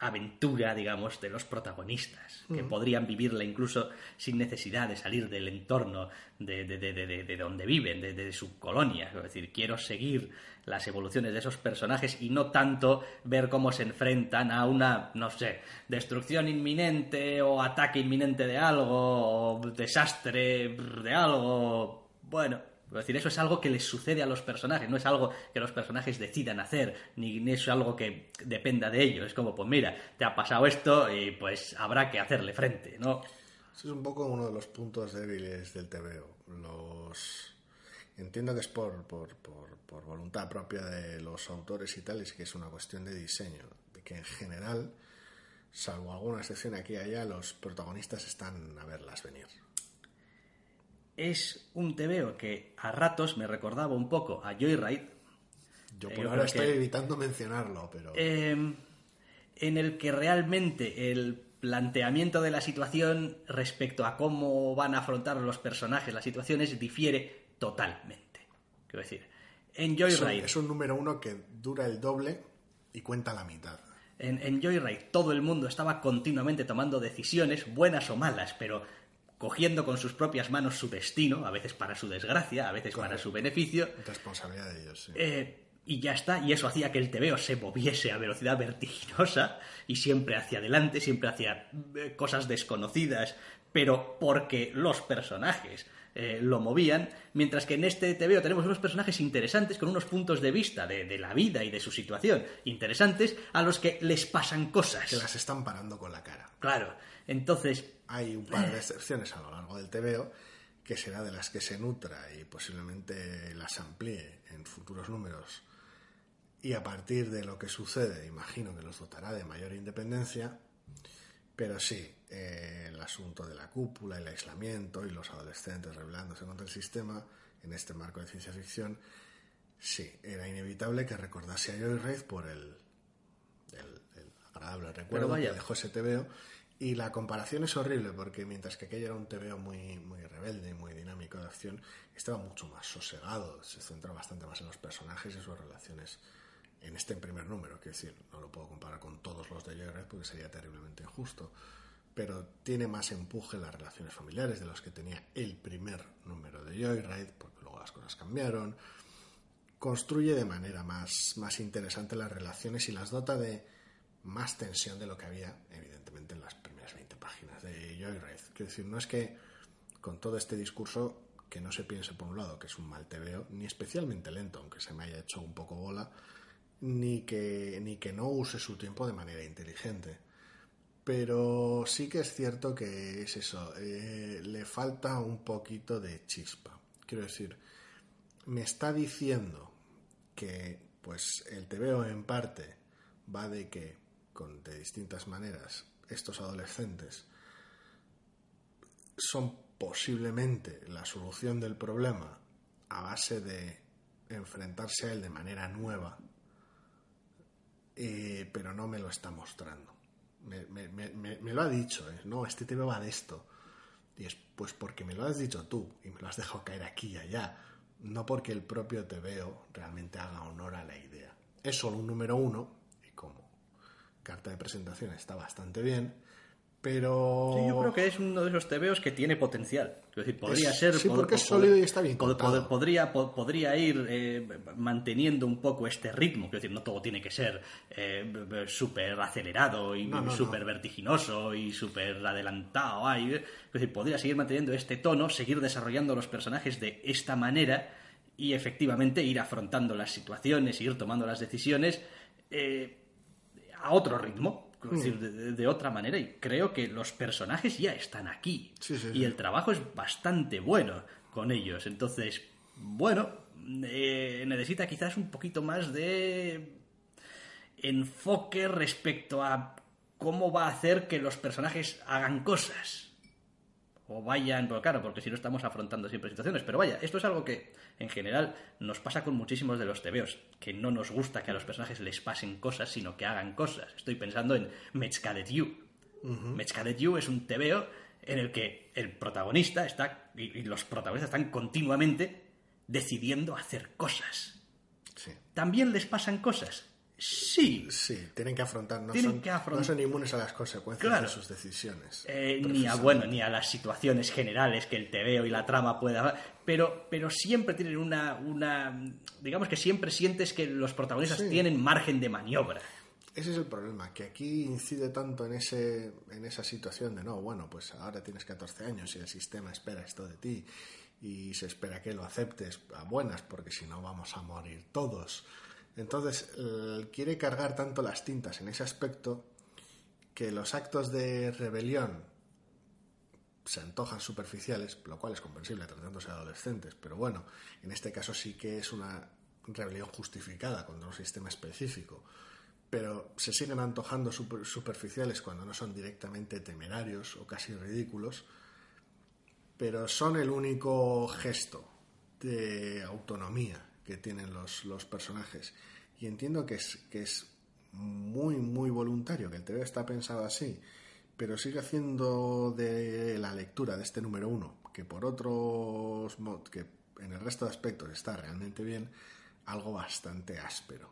aventura, digamos, de los protagonistas, que podrían vivirla incluso sin necesidad de salir del entorno de, de- de- de- de- de donde viven, de, de su colonia. Es decir, quiero seguir las evoluciones de esos personajes y no tanto ver cómo se enfrentan a una, no sé, destrucción inminente o ataque inminente de algo, o desastre de algo. Bueno, es decir, eso es algo que les sucede a los personajes, no es algo que los personajes decidan hacer, ni es algo que dependa de ellos. Es como, pues mira, te ha pasado esto y pues habrá que hacerle frente, ¿no? Ese es un poco uno de los puntos débiles del TVO. Los... Entiendo que es por, por, por, por voluntad propia de los autores y tal, y sí que es una cuestión de diseño. De que en general, salvo alguna excepción aquí y allá, los protagonistas están a verlas venir. Es un TVO que a ratos me recordaba un poco a Joyride, Yo Eh, por ahora estoy que- evitando mencionarlo, pero... eh, en el que realmente el planteamiento de la situación respecto a cómo van a afrontar los personajes las situaciones difiere totalmente. Quiero decir, en es, Joyride es un número uno que dura el doble y cuenta la mitad. En, en Joyride todo el mundo estaba continuamente tomando decisiones, buenas o malas, pero cogiendo con sus propias manos su destino, a veces para su desgracia, a veces para su beneficio, Responsabilidad de ellos, sí. eh, y ya está, y eso hacía que el TVO se moviese a velocidad vertiginosa y siempre hacia adelante, siempre hacia eh, cosas desconocidas, pero porque los personajes eh, lo movían, mientras que en este TVO tenemos unos personajes interesantes con unos puntos de vista de, de la vida y de su situación interesantes a los que les pasan cosas. Que las están parando con la cara. Claro, entonces Hay un par de excepciones a lo largo del TVO que será de las que se nutra y posiblemente las amplíe en futuros números. Y a partir de lo que sucede, imagino que los dotará de mayor independencia. Pero sí, eh, el asunto de la cúpula, el aislamiento y los adolescentes rebelándose contra el sistema en este marco de ciencia ficción, sí, era inevitable que recordase a Joyride por el, el- el agradable recuerdo que dejó ese TVO. Y la comparación es horrible porque mientras que aquello era un TVO muy, muy rebelde muy dinámico de acción, estaba mucho más sosegado, se centra bastante más en los personajes y sus relaciones en este primer número. Quiero decir, no lo puedo comparar con todos los de Joyride porque sería terriblemente injusto. pero tiene más empuje las relaciones familiares de los que tenía el primer número de Joyride, porque luego las cosas cambiaron. Construye de manera más, más interesante las relaciones y las dota de más tensión de lo que había, evidentemente, en las primeras 20 páginas de Joyride. Quiero decir, no es que con todo este discurso que no se piense por un lado que es un mal tebeo, ni especialmente lento, aunque se me haya hecho un poco bola, ni que, ni que no use su tiempo de manera inteligente. Pero sí que es cierto que es eso, eh, le falta un poquito de chispa. Quiero decir, me está diciendo que pues el tebeo en parte va de que con, de distintas maneras estos adolescentes son posiblemente la solución del problema a base de enfrentarse a él de manera nueva, eh, pero no me lo está mostrando. Me, lo ha dicho, ¿eh? no, este tema va de esto. Y es pues porque me lo has dicho tú y me lo has dejado caer aquí y allá, no porque el propio te veo realmente haga honor a la idea. Es solo un número uno y como carta de presentación está bastante bien, pero... Sí, yo creo que es uno de esos tebeos que tiene potencial. Es decir, podría ser... Sí, porque es sólido y está bien podría, podría ir eh, manteniendo un poco este ritmo. Es decir, no todo tiene que ser eh, súper acelerado y súper vertiginoso y súper adelantado. es decir, podría seguir manteniendo este tono, seguir desarrollando los personajes de esta manera y efectivamente ir afrontando las situaciones, ir tomando las decisiones eh, a otro ritmo decir, de, otra manera. Y creo que los personajes ya están aquí. y el trabajo es bastante bueno con ellos. Entonces, bueno, eh, necesita quizás un poquito más de enfoque respecto a cómo va a hacer que los personajes hagan cosas o vayan, pues claro, porque si no estamos afrontando siempre situaciones. Pero vaya, esto es algo que en general nos pasa con muchísimos de los TVOs, que no nos gusta que a los personajes les pasen cosas, sino que hagan cosas. Estoy pensando en Mechcadet You. Uh You es un TVO en el que el protagonista está, y, los protagonistas están continuamente decidiendo hacer cosas. También les pasan cosas, Sí. Sí, tienen que afrontar, no, son, no son inmunes a las consecuencias de sus decisiones. Eh, ni a bueno, ni a las situaciones generales que el tebeo y la trama pueda. Pero, pero siempre tienen una, una. Digamos que siempre sientes que los protagonistas tienen margen de maniobra. Ese es el problema, que aquí incide tanto en, ese, en esa situación de no, bueno, pues ahora tienes 14 años y el sistema espera esto de ti y se espera que lo aceptes a buenas porque si no vamos a morir todos. Entonces, quiere cargar tanto las tintas en ese aspecto que los actos de rebelión se antojan superficiales, lo cual es comprensible tratándose de adolescentes, pero bueno, en este caso sí que es una rebelión justificada contra un sistema específico, pero se siguen antojando superficiales cuando no son directamente temerarios o casi ridículos, pero son el único gesto de autonomía que tienen los, los personajes. Y entiendo que es, que es muy, muy voluntario, que el TV está pensado así, pero sigue haciendo de la lectura de este número uno, que por otros que en el resto de aspectos está realmente bien, algo bastante áspero.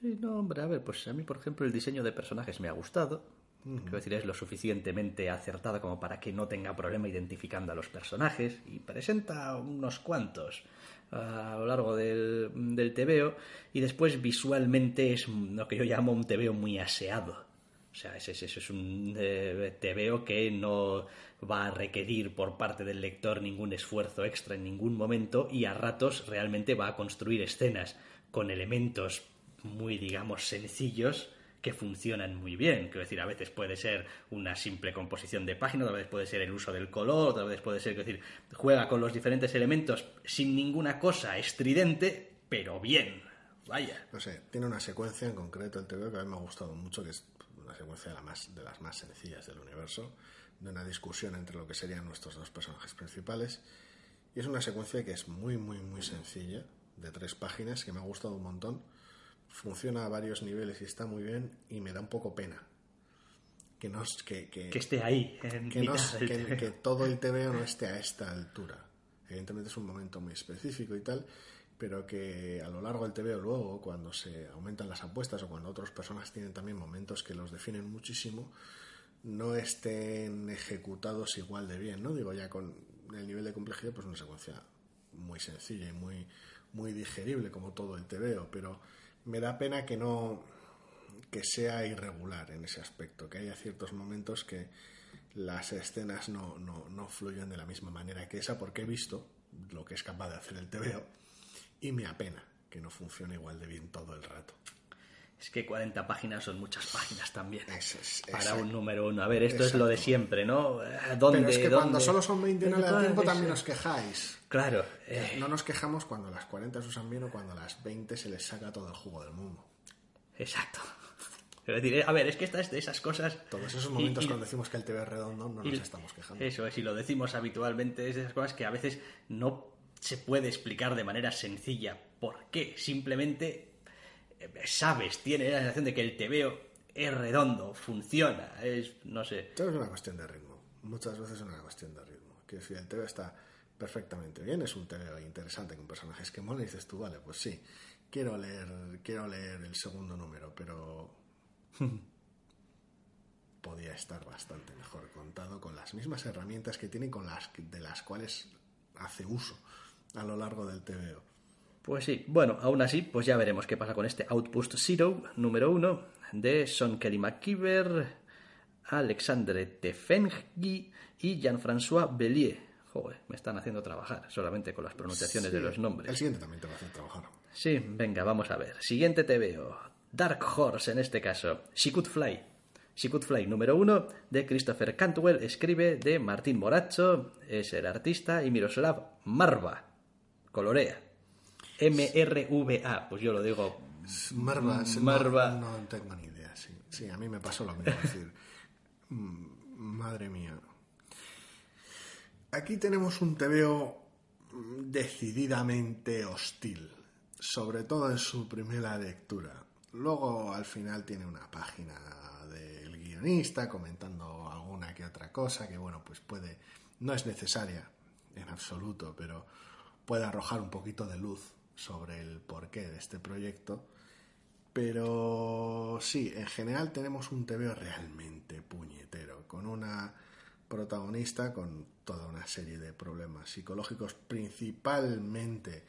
Sí, no, hombre, a ver, pues a mí, por ejemplo, el diseño de personajes me ha gustado. Quiero decir, es lo suficientemente acertado como para que no tenga problema identificando a los personajes y presenta unos cuantos a lo largo del, del tebeo y después visualmente es lo que yo llamo un tebeo muy aseado. O sea, ese, es un eh, tebeo que no va a requerir por parte del lector ningún esfuerzo extra en ningún momento y a ratos realmente va a construir escenas con elementos muy, digamos, sencillos que funcionan muy bien. Quiero decir, a veces puede ser una simple composición de páginas, otra vez puede ser el uso del color, otra vez puede ser, quiero decir, juega con los diferentes elementos sin ninguna cosa estridente, pero bien. Vaya. No sé, tiene una secuencia en concreto el TV que a mí me ha gustado mucho, que es una secuencia de, la más, de las más sencillas del universo, de una discusión entre lo que serían nuestros dos personajes principales. Y es una secuencia que es muy, muy, muy sencilla, de tres páginas, que me ha gustado un montón funciona a varios niveles y está muy bien y me da un poco pena. Que no que, que, esté ahí que, que, todo el TVO no esté a esta altura. Evidentemente es un momento muy específico y tal pero que a lo largo del TVO luego cuando se aumentan las apuestas o cuando otras personas tienen también momentos que los definen muchísimo no estén ejecutados igual de bien, ¿no? Digo, ya con el nivel de complejidad, pues una secuencia muy sencilla y muy, muy digerible, como todo el TVO, pero me da pena que no que sea irregular en ese aspecto, que haya ciertos momentos que las escenas no, no, no fluyen de la misma manera que esa, porque he visto lo que es capaz de hacer el TVO y me apena que no funcione igual de bien todo el rato. Es que 40 páginas son muchas páginas también. Eso es, para exacto. un número uno. A ver, esto es lo de siempre, ¿no? Eh, ¿Dónde, Pero es que cuando solo son 20 y no le da Claro, tiempo, también os quejáis. Claro. eh, No nos quejamos cuando las 40 se usan bien o cuando las 20 se les saca todo el jugo del mundo. exacto. Es decir, eh, a ver, es que estas de esas cosas... Todos esos momentos y- cuando decimos que el TV es redondo no y- nos estamos quejando. Eso es, y lo decimos habitualmente, es de esas cosas que a veces no se puede explicar de manera sencilla por qué. Simplemente eh, sabes, tienes la sensación de que el TVO es redondo, funciona, es, no sé. Todo es una cuestión de ritmo. Muchas veces es una cuestión de ritmo. Quiero decir, el TV está perfectamente bien, es un TV interesante con personajes que mola y dices tú, vale, pues sí, quiero leer, quiero leer el segundo número, pero podía estar bastante mejor contado con las mismas herramientas que tiene con las que- de las cuales hace uso a lo largo del TVO. Pues sí, bueno, aún así, pues ya veremos qué pasa con este Outpost Zero número uno de Son Kelly McKeever, Alexandre Tefengi y Jean-François Bellier. Joder, me están haciendo trabajar solamente con las pronunciaciones de los nombres. El siguiente también te va a hacer trabajar. Sí, venga, vamos a ver. Siguiente TVO. Dark Horse en este caso. She Could Fly. She Could Fly número uno de Christopher Cantwell. Escribe de Martín Moracho. Es el artista. Y Miroslav Marva. Colorea. M-R-V-A. Pues yo lo digo. Marva, no- Marva. No, tengo ni idea, sí. Sí, a mí me pasó lo mismo. es decir, mm, madre mía. Aquí tenemos un TVO mm, decididamente hostil, sobre todo en su primera lectura. Luego, al final, tiene una página del guionista comentando alguna que otra cosa que, bueno, pues puede, no es necesaria en absoluto, pero puede arrojar un poquito de luz sobre el porqué de este proyecto. Pero sí, en general tenemos un TVO realmente puñetero, con una protagonista con toda una serie de problemas psicológicos, principalmente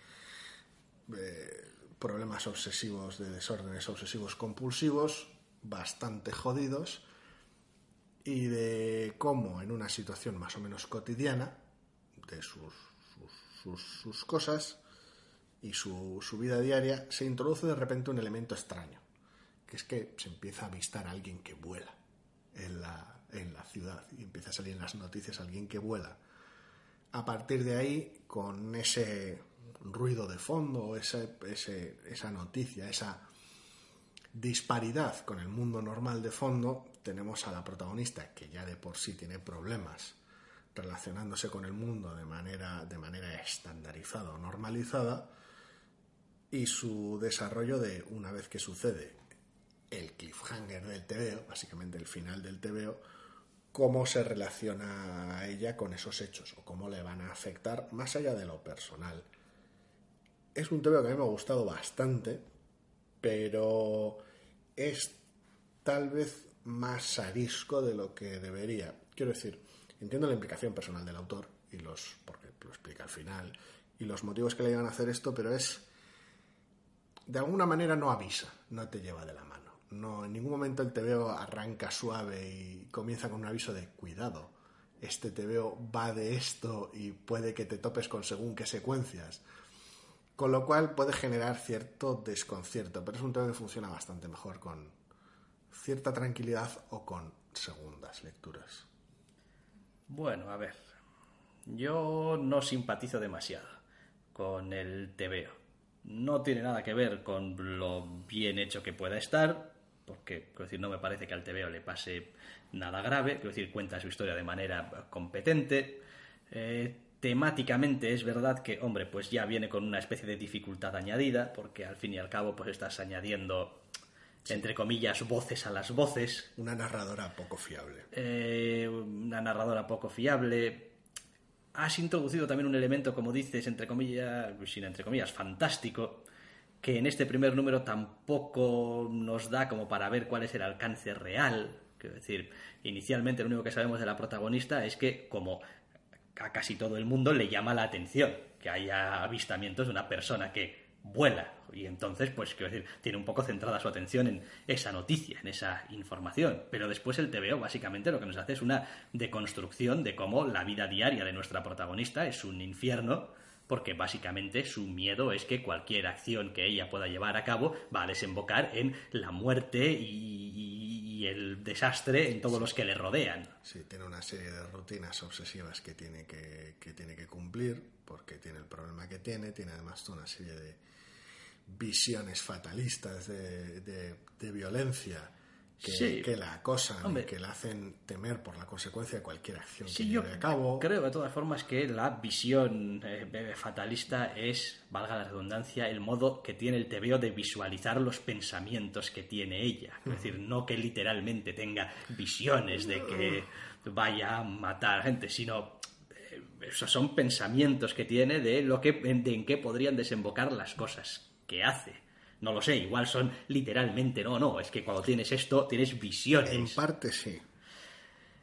eh, problemas obsesivos de desórdenes obsesivos compulsivos, bastante jodidos, y de cómo en una situación más o menos cotidiana de sus, sus, sus, sus cosas y su, su vida diaria, se introduce de repente un elemento extraño, que es que se empieza a avistar a alguien que vuela en la, en la ciudad y empieza a salir en las noticias alguien que vuela. A partir de ahí, con ese ruido de fondo, esa noticia, esa disparidad con el mundo normal de fondo, tenemos a la protagonista que ya de por sí tiene problemas relacionándose con el mundo de manera, de manera estandarizada o normalizada y su desarrollo de una vez que sucede el cliffhanger del TVO, básicamente el final del TVO, cómo se relaciona a ella con esos hechos o cómo le van a afectar más allá de lo personal. Es un TVO que a mí me ha gustado bastante, pero es tal vez más arisco de lo que debería. Quiero decir, entiendo la implicación personal del autor y los porque lo explica al final y los motivos que le llevan a hacer esto, pero es de alguna manera no avisa, no te lleva de la mano. No, en ningún momento el TVO arranca suave y comienza con un aviso de cuidado. Este TVO va de esto y puede que te topes con según qué secuencias. Con lo cual puede generar cierto desconcierto, pero es un TVO que funciona bastante mejor con cierta tranquilidad o con segundas lecturas. Bueno, a ver. Yo no simpatizo demasiado con el TVO. No tiene nada que ver con lo bien hecho que pueda estar, porque quiero decir, no me parece que al TVO le pase nada grave, quiero decir, cuenta su historia de manera competente. Eh, temáticamente es verdad que, hombre, pues ya viene con una especie de dificultad añadida, porque al fin y al cabo pues estás añadiendo, entre comillas, voces a las voces, Una narradora poco fiable. eh, una narradora poco fiable. Has introducido también un elemento, como dices, entre comillas, sin entre comillas, fantástico, que en este primer número tampoco nos da como para ver cuál es el alcance real. Quiero decir, inicialmente lo único que sabemos de la protagonista es que, como a casi todo el mundo, le llama la atención que haya avistamientos de una persona que vuela. Y entonces, pues, quiero decir, tiene un poco centrada su atención en esa noticia, en esa información. Pero después el TVO básicamente lo que nos hace es una deconstrucción de cómo la vida diaria de nuestra protagonista es un infierno, porque básicamente su miedo es que cualquier acción que ella pueda llevar a cabo va a desembocar en la muerte y, el desastre en todos los que le rodean. Sí, tiene una serie de rutinas obsesivas que tiene que, que tiene que cumplir, porque tiene el problema que tiene, tiene además toda una serie de visiones fatalistas de, de, violencia que, la acosan y que la hacen temer por la consecuencia de cualquier acción que lleve a cabo. Creo de todas formas que la visión eh, fatalista es, valga la redundancia, el modo que tiene el TVO de visualizar los pensamientos que tiene ella. Es decir, no que literalmente tenga visiones de que vaya a matar gente, sino eh, esos son pensamientos que tiene de lo que de en qué podrían desembocar las cosas que hace. No lo sé, igual son literalmente, no, no, es que cuando tienes esto tienes visiones. En parte sí,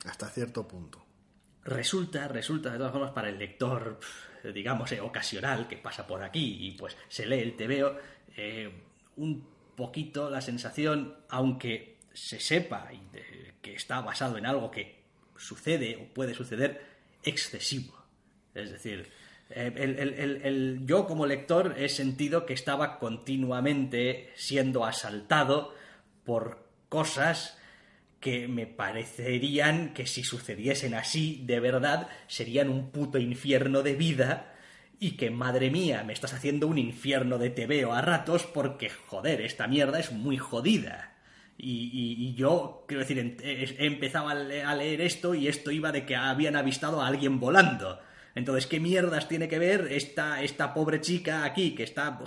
hasta cierto punto. Resulta, resulta de todas formas para el lector, digamos, eh, ocasional que pasa por aquí y pues se lee el TVO, eh, un poquito la sensación, aunque se sepa que está basado en algo que sucede o puede suceder, excesivo. Es decir, eh, el, yo como lector he sentido que estaba continuamente siendo asaltado por cosas que me parecerían que si sucediesen así de verdad serían un puto infierno de vida y que madre mía me estás haciendo un infierno de tebeo a ratos porque joder esta mierda es muy jodida y, yo, quiero decir, he empezado a leer esto y esto iba de que habían avistado a alguien volando. Entonces, ¿qué mierdas tiene que ver esta, esta pobre chica aquí que está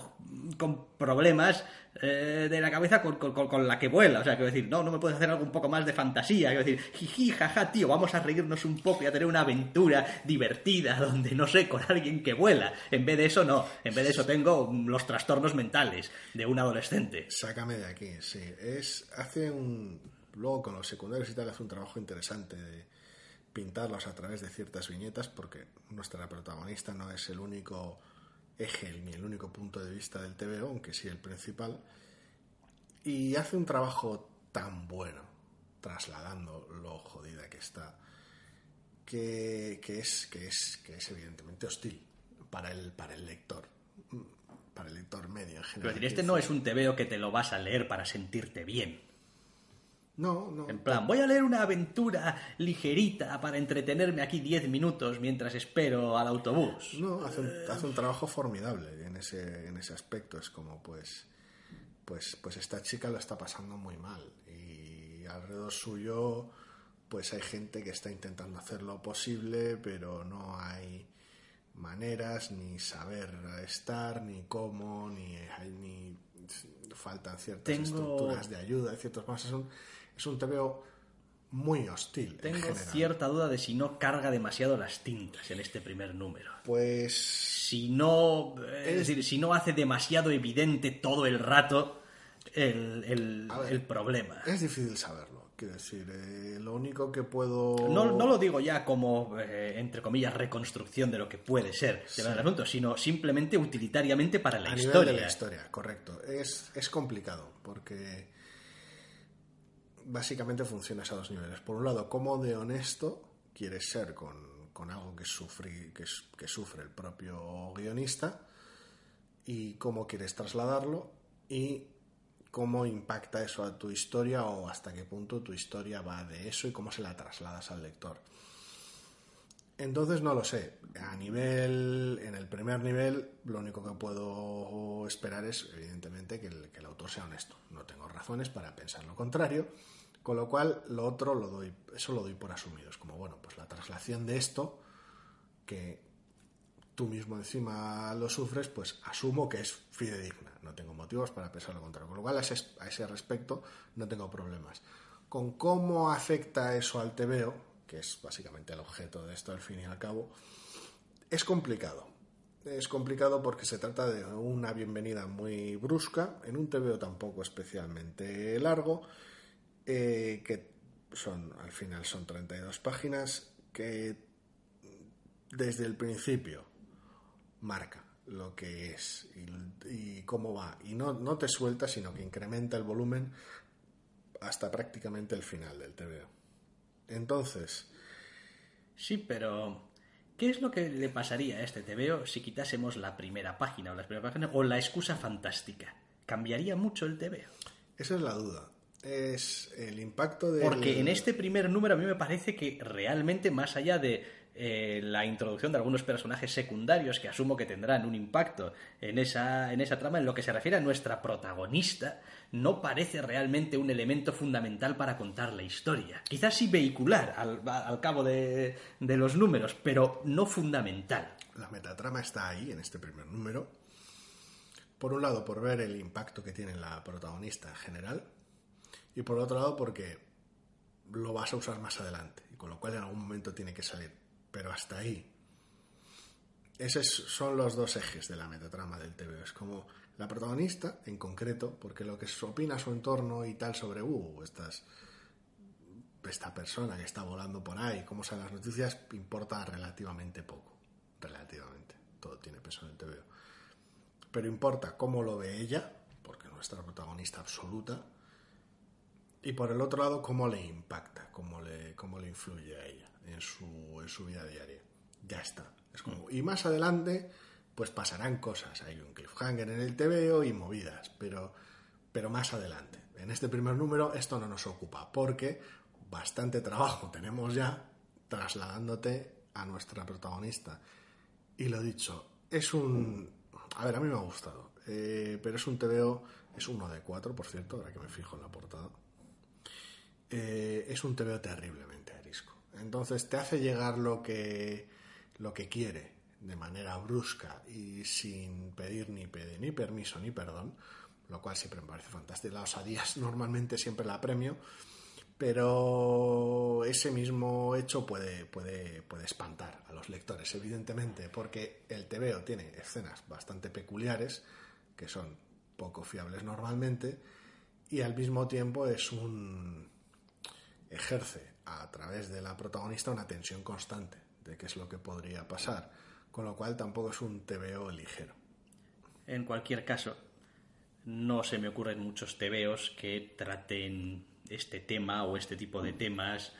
con problemas eh, de la cabeza con, la que vuela? O sea, quiero decir, no, no me puedes hacer algo un poco más de fantasía. Quiero decir, jiji, jaja, tío, vamos a reírnos un poco y a tener una aventura divertida donde, no sé, con alguien que vuela. En vez de eso, no. En vez de eso tengo los trastornos mentales de un adolescente. Sácame de aquí, sí. Es, hace un... Luego con los secundarios y tal hace un trabajo interesante de pintarlos a través de ciertas viñetas porque nuestra protagonista no es el único eje ni el único punto de vista del TVO, aunque sí el principal, y hace un trabajo tan bueno trasladando lo jodida que está que, es, que, es, que es evidentemente hostil para el, para el lector para el lector medio en general. Pero este no es un TVO que te lo vas a leer para sentirte bien. No, no. En plan, voy a leer una aventura ligerita para entretenerme aquí 10 minutos mientras espero al autobús. No, hace un, hace un trabajo formidable en ese, en ese aspecto. Es como, pues, pues, pues esta chica lo está pasando muy mal. Y alrededor suyo, pues hay gente que está intentando hacer lo posible, pero no hay maneras, ni saber estar, ni cómo, ni, ni faltan ciertas estructuras de ayuda, ciertos más. Son, es un TVO muy hostil. Tengo cierta duda de si no carga demasiado las tintas en este primer número. Pues. Si no. Es, decir, si no hace demasiado evidente todo el rato el, el, problema. Es difícil saberlo. Quiero decir, eh, lo único que puedo. No, no lo digo ya como, eh, entre comillas, reconstrucción de lo que puede ser el asunto, sino simplemente utilitariamente para la historia. de la historia, correcto. Es, es complicado, porque básicamente funciona a dos niveles. Por un lado, cómo de honesto quieres ser con, algo que, sufre, que, que sufre el propio guionista y cómo quieres trasladarlo y cómo impacta eso a tu historia o hasta qué punto tu historia va de eso y cómo se la trasladas al lector. Entonces no lo sé. A nivel, en el primer nivel, lo único que puedo esperar es, evidentemente, que el, que el autor sea honesto. No tengo razones para pensar lo contrario con lo cual, lo otro lo doy, eso lo doy por asumido. Es como, bueno, pues la traslación de esto, que tú mismo encima lo sufres, pues asumo que es fidedigna. No tengo motivos para pensar lo contrario. Con lo cual, a ese, respecto, no tengo problemas. Con cómo afecta eso al TVO, que es básicamente el objeto de esto al fin y al cabo, es complicado. Es complicado porque se trata de una bienvenida muy brusca, en un TVO tampoco especialmente largo, eh, que son, al final son 32 páginas que desde el principio marca lo que es y, cómo va. Y no, no te suelta, sino que incrementa el volumen hasta prácticamente el final del TVO. Entonces... Sí, pero ¿qué es lo que le pasaría a este TVO si quitásemos la primera página o las primeras páginas o la excusa fantástica? ¿Cambiaría mucho el TVO? Esa es la duda. Es el impacto de... Porque en este primer número a mí me parece que realmente, más allá de eh, la introducción de algunos personajes secundarios que asumo que tendrán un impacto en esa, en esa trama, en lo que se refiere a nuestra protagonista, no parece realmente un elemento fundamental para contar la historia. Quizás sí vehicular al, cabo de, de los números, pero no fundamental. La metatrama está ahí, en este primer número. Por un lado, por ver el impacto que tiene la protagonista en general, y por otro lado, porque lo vas a usar más adelante, y con lo cual en algún momento tiene que salir pero hasta ahí. Esos son los dos ejes de la metatrama del TV. Es como la protagonista, en concreto, porque lo que opina su entorno y tal sobre, uh, estas, esta persona que está volando por ahí, cómo salen las noticias, importa relativamente poco. Relativamente. Todo tiene peso en el TV. Pero importa cómo lo ve ella, porque es nuestra protagonista absoluta, y por el otro lado, cómo le impacta, cómo le, cómo le influye a ella en su, en su vida diaria. Ya está. Es como, y más adelante, pues pasarán cosas. Hay un cliffhanger en el TVO y movidas, pero, pero más adelante. En este primer número esto no nos ocupa, porque bastante trabajo tenemos ya trasladándote a nuestra protagonista. Y lo dicho, es un... A ver, a mí me ha gustado, eh, pero es un TVO, es uno de cuatro, por cierto, ahora que me fijo en la portada. Eh, es un TVO terriblemente arisco. Entonces te hace llegar lo que, lo que quiere de manera brusca y sin pedir ni, ni permiso ni perdón, lo cual siempre me parece fantástico. La osadía normalmente siempre la premio, pero ese mismo hecho puede, puede, puede espantar a los lectores, evidentemente, porque el TVO tiene escenas bastante peculiares, que son poco fiables normalmente, y al mismo tiempo es un ejerce a través de la protagonista una tensión constante de qué es lo que podría pasar, con lo cual tampoco es un TVO ligero. En cualquier caso, no se me ocurren muchos TVOs que traten este tema o este tipo de temas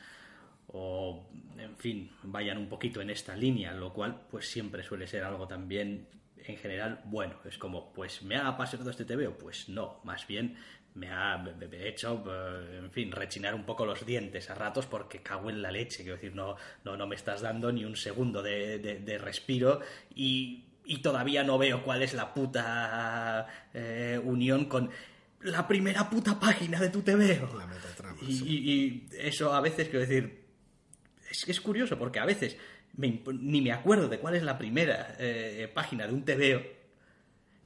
o, en fin, vayan un poquito en esta línea, lo cual pues siempre suele ser algo también en general bueno. Es como, pues me ha apasionado este TVO, pues no, más bien me ha hecho, eh, en fin, rechinar un poco los dientes a ratos porque cago en la leche. Quiero decir, no, no, no me estás dando ni un segundo de, respiro y, todavía no veo cuál es la puta eh, unión con la primera puta página de tu TVO. y, y, eso a veces, quiero decir, es, es curioso porque a veces ni me acuerdo de cuál es la primera eh, página de un TVO,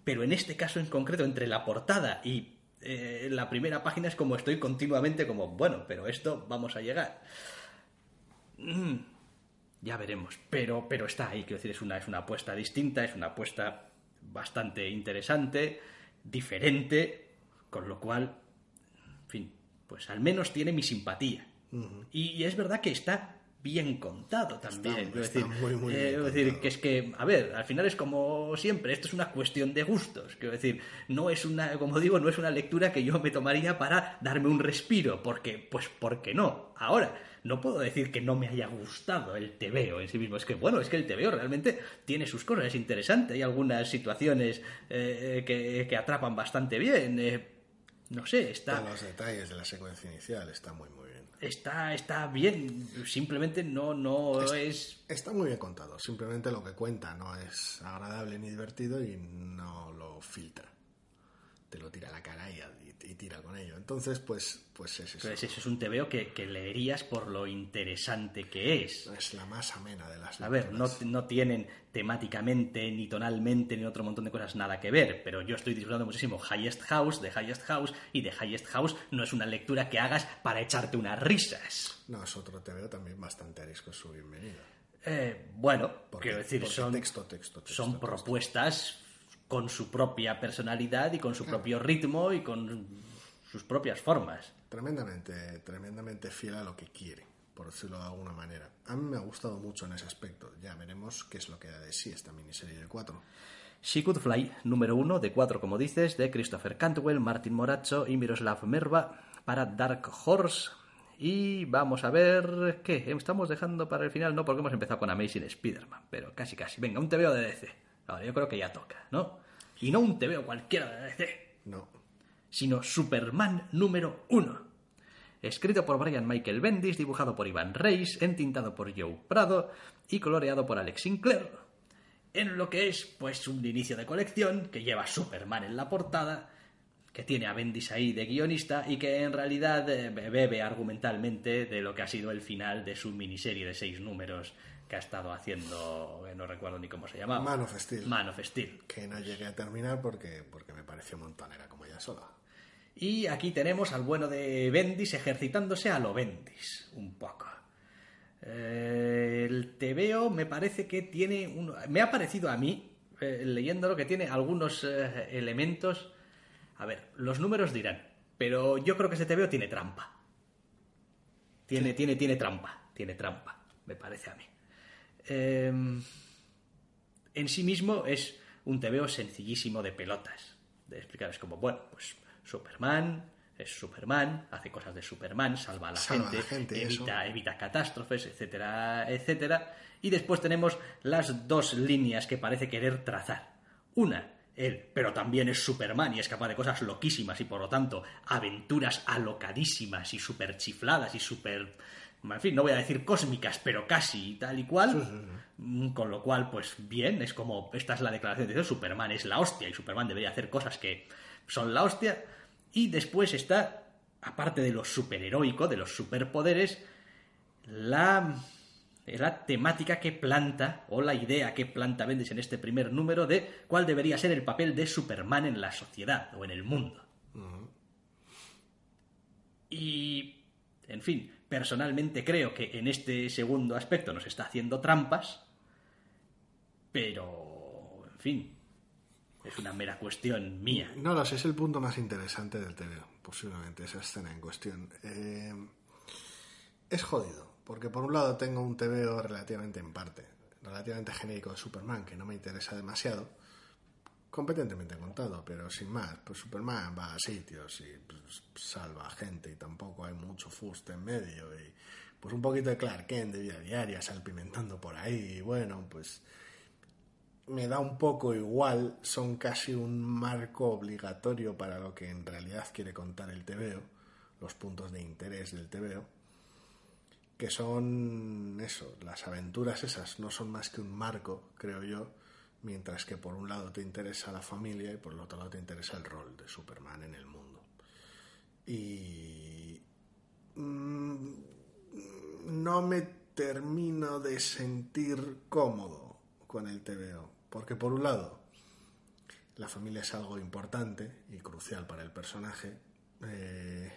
pero en este caso en concreto, entre la portada y eh, la primera página es como estoy continuamente como, bueno, pero esto vamos a llegar. Mm, ya veremos. Pero, pero está ahí, quiero decir, es una, es una apuesta distinta, es una apuesta bastante interesante, diferente, con lo cual, en fin, pues al menos tiene mi simpatía. y, es verdad que está bien contado también. decir, muy, muy eh, decir, que es que, a ver, al final es como siempre, esto es una cuestión de gustos. Quiero decir, no es una, como digo, no es una lectura que yo me tomaría para darme un respiro, porque, pues, porque no. Ahora, no puedo decir que no me haya gustado el TVO en sí mismo. Es que, bueno, es que el TVO realmente tiene sus cosas, es interesante. Hay algunas situaciones eh, que, que, atrapan bastante bien. Eh, no sé, está... los detalles de la secuencia inicial está muy, muy bien está, está bien, simplemente no, no es, Está muy bien contado, simplemente lo que cuenta no es agradable ni divertido y no lo filtra. Te lo tira a la cara y, y tira con ello. Entonces, pues, pues es eso. eso es un TVO que, que leerías por lo interesante que es. Es la más amena de las A ver, no, no, tienen temáticamente, ni tonalmente, ni otro montón de cosas nada que ver, pero yo estoy disfrutando muchísimo Highest House, de Highest House, y de Highest House no es una lectura que hagas para echarte unas risas. No, es otro TVO también bastante arisco su bienvenida. Eh, bueno, quiero decir, son, texto, texto, son propuestas con su propia personalidad y con su propio ritmo y con sus propias formas. tremendamente, tremendamente fiel a lo que quiere, por decirlo de alguna manera. A mí me ha gustado mucho en ese aspecto. Ya veremos qué es lo que da de sí esta miniserie de cuatro. She Could Fly, número uno de cuatro, como dices, de Christopher Cantwell, Martin Morazzo y Miroslav Merva para Dark Horse. Y vamos a ver qué estamos dejando para el final, no porque hemos empezado con Amazing Spider-Man, pero casi casi. Venga, un TVO de DC. Ahora yo creo que ya toca, ¿no? Y no un TVO cualquiera de DC. No. Sino Superman número uno. Escrito por Brian Michael Bendis, dibujado por Ivan Reis, entintado por Joe Prado y coloreado por Alex Sinclair. En lo que es, pues, un inicio de colección que lleva Superman en la portada, que tiene a Bendis ahí de guionista y que en realidad eh, bebe argumentalmente de lo que ha sido el final de su miniserie de seis números que ha estado haciendo, eh, no recuerdo ni cómo se llamaba. Man of Steel. Man of Steel. Que no llegué a terminar porque, porque me pareció montonera como ella sola. Y aquí tenemos al bueno de Bendis ejercitándose a lo Bendis, un poco. Eh, el TVO me parece que tiene un... Me ha parecido a mí, eh, leyéndolo, que tiene algunos eh, elementos... A ver, los números dirán, pero yo creo que ese TVO tiene trampa. Tiene, tiene, tiene trampa, tiene trampa, me parece a mí. Em, en sí mismo es un TVO sencillísimo de pelotas. De explicar, es como, bueno, pues Superman, es Superman, hace cosas de Superman, salva a la Salva a gente, la gente, evita, evita catástrofes, etcétera, etcétera. Y después tenemos las dos líneas que parece querer trazar. Una, él, pero también es Superman y es capaz de cosas loquísimas y por lo tanto aventuras alocadísimas y super chifladas y super... En fin, no voy a decir cósmicas, pero casi tal y cual. Mm, Con lo cual, pues bien, es como, esta es la declaración de Dios, Superman es la hostia y Superman debería hacer cosas que son la hostia. Y después está, aparte de lo superheroico, de los superpoderes, la, la temática que planta, o la idea que planta Bendis en este primer número de cuál debería ser el papel de Superman en la sociedad o en el mundo. Y, en fin, personalmente creo que en este segundo aspecto nos está haciendo trampas, pero, en fin, es una mera cuestión mía. No lo sé, es el punto más interesante del TVO, posiblemente, esa escena en cuestión. Eh, es jodido, porque por un lado tengo un TVO relativamente en parte, relativamente genérico de Superman, que no me interesa demasiado, competentemente contado, pero sin más, pues Superman va a sitios y pues, salva a gente y tampoco hay mucho fuste en medio y pues un poquito de Clark Kent de vida diaria salpimentando por ahí y bueno, pues me da un poco igual, son casi un marco obligatorio para lo que en realidad quiere contar el TVO, los puntos de interés del TVO, que son eso, las aventuras esas no son más que un marco, creo yo, mientras que por un lado te interesa la familia y por el otro lado te interesa el rol de Superman en el mundo. Y mm, no me termino de sentir cómodo con el TVO, porque por un lado la familia es algo importante y crucial para el personaje, eh,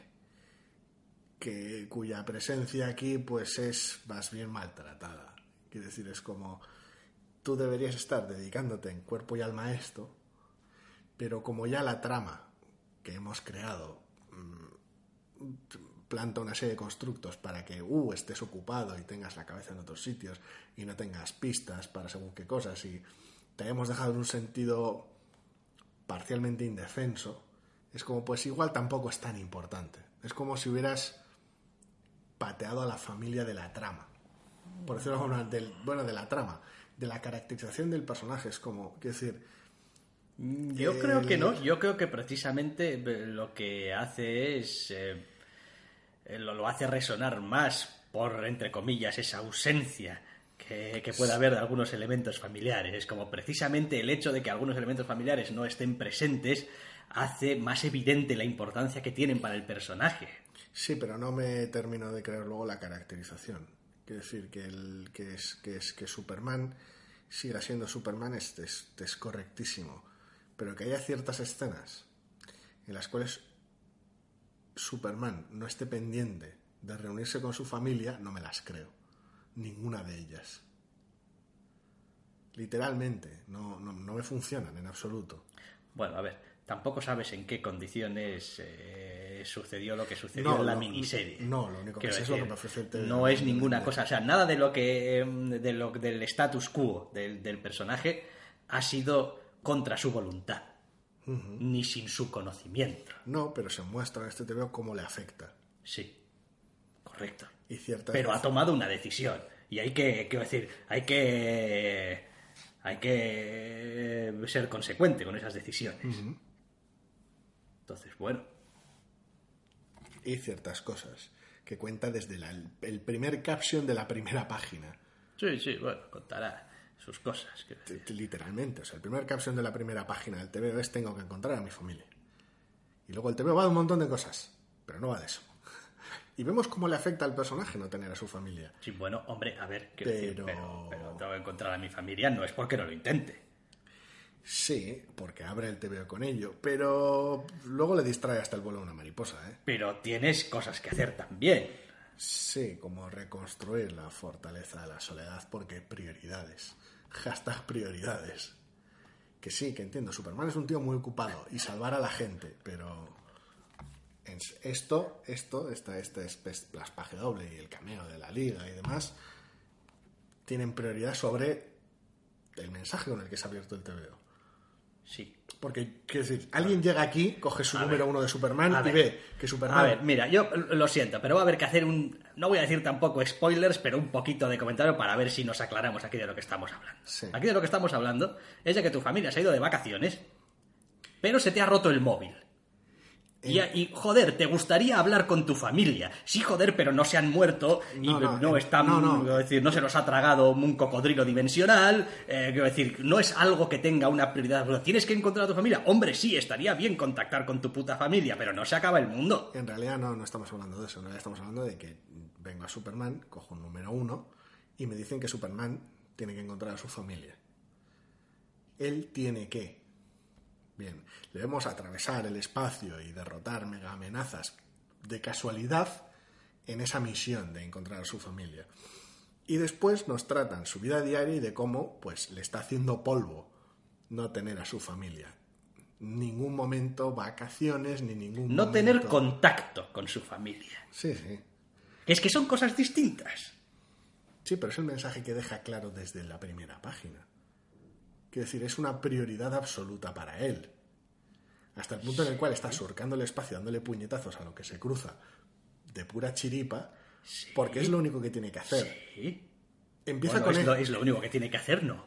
que, cuya presencia aquí pues es más bien maltratada. Quiero decir, es como tú deberías estar dedicándote en cuerpo y alma a esto, pero como ya la trama que hemos creado mm, planta una serie de constructos para que uh, estés ocupado y tengas la cabeza en otros sitios y no tengas pistas para según qué cosas y te hemos dejado en un sentido parcialmente indefenso, es como pues igual tampoco es tan importante. Es como si hubieras pateado a la familia de la trama. Por decirlo de bueno, de la trama, de la caracterización del personaje. Es como, quiero decir, Yo el- creo que no, yo creo que precisamente eh, lo que hace es. eh, eh, lo, lo hace resonar más por, entre comillas, esa ausencia que, que puede haber de algunos elementos familiares. Es como precisamente el hecho de que algunos elementos familiares no estén presentes hace más evidente la importancia que tienen para el personaje. Sí, pero no me termino de creer luego la caracterización. Quiero decir que, el, que, es, que, es, que Superman siga siendo Superman es, es, es correctísimo. Pero que haya ciertas escenas en las cuales Superman no esté pendiente de reunirse con su familia, no me las creo. Ninguna de ellas. Literalmente, no, no, no me funcionan en absoluto. Bueno, a ver, tampoco sabes en qué condiciones eh, sucedió lo que sucedió No, en la miniserie. no, lo único que sé es lo que me ofrece el. No es ninguna cosa, o sea, nada de lo que em, de lo, del status quo del, del personaje ha sido contra su voluntad, ni sin su conocimiento. No, pero se muestra en este TVO cómo le afecta. Sí, correcto. Y ciertas Pero ha tomado una decisión y hay que, quiero decir, hay que hay que ser consecuente con esas decisiones. Entonces, bueno, y ciertas cosas que cuenta desde la- el primer caption de la primera página. sí, sí, bueno, contará sus cosas. Literalmente, o sea, el primer caption de la primera página del TVO es tengo que encontrar a mi familia. Y luego el TVO va de un montón de cosas, pero no va de eso. Y vemos cómo le afecta al personaje no tener a su familia. Sí, bueno, hombre, a ver, quiero decir, Pero- pero, pero tengo que encontrar a mi familia, no es porque no lo intente. Sí, porque abre el TVO con ello, pero luego le distrae hasta el vuelo a una mariposa, ¿eh? Pero tienes cosas que hacer también. Sí, como reconstruir la fortaleza de la soledad porque prioridades. Hashtag prioridades. Que sí, que entiendo, Superman es un tío muy ocupado y salvar a la gente, pero esto, esto, esta, este plaspaje doble y el cameo de la liga y demás, tienen prioridad sobre el mensaje con el que se ha abierto el TVO. Sí. Porque, quiero decir, alguien llega aquí, coge su A número ver. uno de Superman y ver. ve que Superman... A ver, mira, yo lo siento, pero va a haber que hacer un. No voy a decir tampoco spoilers, pero un poquito de comentario para ver si nos aclaramos aquí de lo que estamos hablando. Sí. Aquí de lo que estamos hablando es de que tu familia se ha ido de vacaciones, pero se te ha roto el móvil. Y, Eh. y, joder, te gustaría hablar con tu familia. Sí, joder, pero no se han muerto y No, no, no, eh, están, no, decir, no se los ha tragado un cocodrilo dimensional. eh, quiero decir, no es algo que tenga una prioridad. Bueno, Tienes que encontrar a tu familia. Hombre, sí, estaría bien contactar con tu puta familia, pero no se acaba el mundo. En realidad no, no estamos hablando de eso, en realidad estamos hablando de que vengo a Superman, cojo un número uno y me dicen que Superman tiene que encontrar a su familia. Él tiene que. Bien, debemos atravesar el espacio y derrotar mega amenazas de casualidad en esa misión de encontrar a su familia. Y después nos tratan su vida diaria y de cómo pues le está haciendo polvo no tener a su familia. Ningún momento vacaciones ni ningún No tener contacto con su familia. Sí, sí. Es que son cosas distintas. Sí, pero es el mensaje que deja claro desde la primera página. Quiero decir, es una prioridad absoluta para él. Hasta el punto en el cual está surcando el espacio, dándole puñetazos a lo que se cruza de pura chiripa, porque es lo único que tiene que hacer. Sí. Empieza Bueno, con es, él. lo, es lo único que tiene que hacer, ¿no?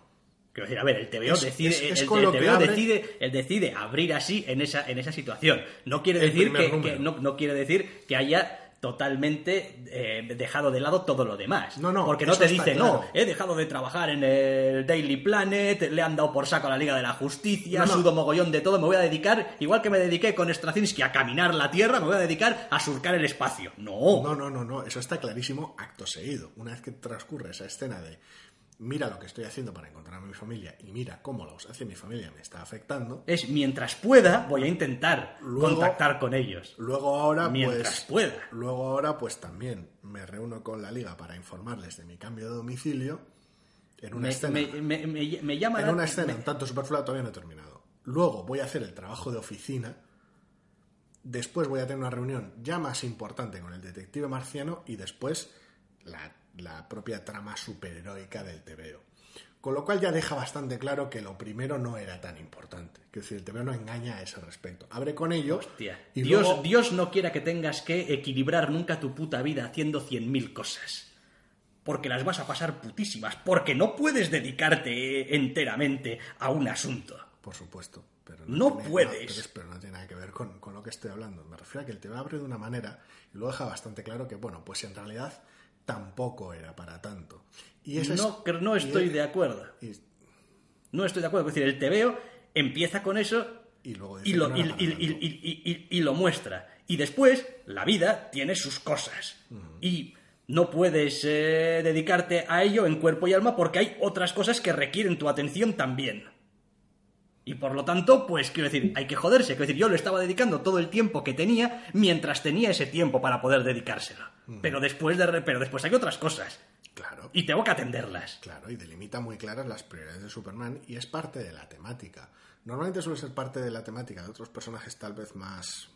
Quiero decir, a ver, el TVO Es- decide, es- es el, TVO abre- decide, abrir así en esa, en esa situación. No quiere decir que- no, no quiere decir que haya totalmente eh, dejado de lado todo lo demás. No, no, Porque no te dice, claro. no, he dejado de trabajar en el Daily Planet, le han dado por saco a la Liga de la Justicia, No, no. sudo mogollón de todo, me voy a dedicar, igual que me dediqué con Straczynski a caminar la Tierra, me voy a dedicar a surcar el espacio. No, No, no, no, no. Eso está clarísimo acto seguido. Una vez que transcurre esa escena de mira lo que estoy haciendo para encontrar a mi familia y mira cómo los hace mi familia me está afectando. es mientras pueda, voy a intentar Luego- contactar con ellos. Luego ahora, Mientras pues. pueda. Luego ahora, pues también me reúno con la liga para informarles de mi cambio de domicilio. En una Me, escena. me- me- me- llama en la- una escena un tanto superflua todavía no he terminado. Luego voy a hacer el trabajo de oficina. Después voy a tener una reunión ya más importante con el detective marciano y después la, la propia trama superheroica del TVO. Con lo cual ya deja bastante claro que lo primero no era tan importante. Que decir, el TVO no engaña a ese respecto. Abre con ello. Hostia. y Dios, luego- Dios no quiera que tengas que equilibrar nunca tu puta vida haciendo cien mil cosas. Porque las vas a pasar putísimas. Porque no puedes dedicarte enteramente a un asunto. Por supuesto. Pero No tiene- puedes. pero, no tiene nada que ver con, con lo que estoy hablando. Me refiero a que el TV abre de una manera y lo deja bastante claro que, bueno, pues en realidad tampoco era para tanto. Y ese es- No, no estoy y- de acuerdo. y- No estoy de acuerdo. Es decir, el TVO empieza con eso Y luego lo, y lo muestra. Y después, la vida tiene sus cosas. Y no puedes eh, dedicarte a ello en cuerpo y alma porque hay otras cosas que requieren tu atención también. Y por lo tanto, pues quiero decir, hay que joderse. Quiero decir, yo le estaba dedicando todo el tiempo que tenía mientras tenía ese tiempo para poder dedicárselo. Pero después de pero después hay otras cosas. Claro, Y tengo que atenderlas. claro, y delimita muy claras las prioridades de Superman y es parte de la temática. Normalmente suele ser parte de la temática de otros personajes tal vez más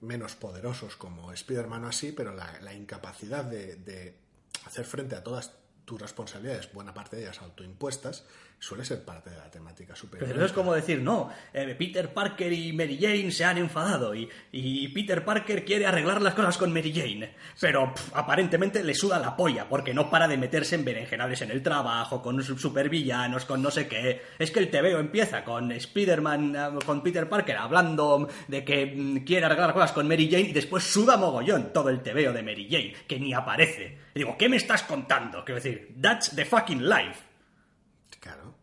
menos poderosos como Spider-Man o así, pero la, la incapacidad de, de hacer frente a todas tus responsabilidades, buena parte de ellas autoimpuestas, suele ser parte de la temática superior. Pero es como decir, no, eh, Peter Parker y Mary Jane se han enfadado y, y Peter Parker quiere arreglar las cosas con Mary Jane, pero aparentemente le suda la polla porque no para de meterse en berenjenales en el trabajo, con supervillanos, con no sé qué. Es que el TVO empieza con Spider-Man, eh, con Peter Parker hablando de que mm, quiere arreglar cosas con Mary Jane y después suda mogollón todo el TVO de Mary Jane, que ni aparece. Y digo, ¿qué me estás contando? Quiero decir, that's the fucking life. Claro.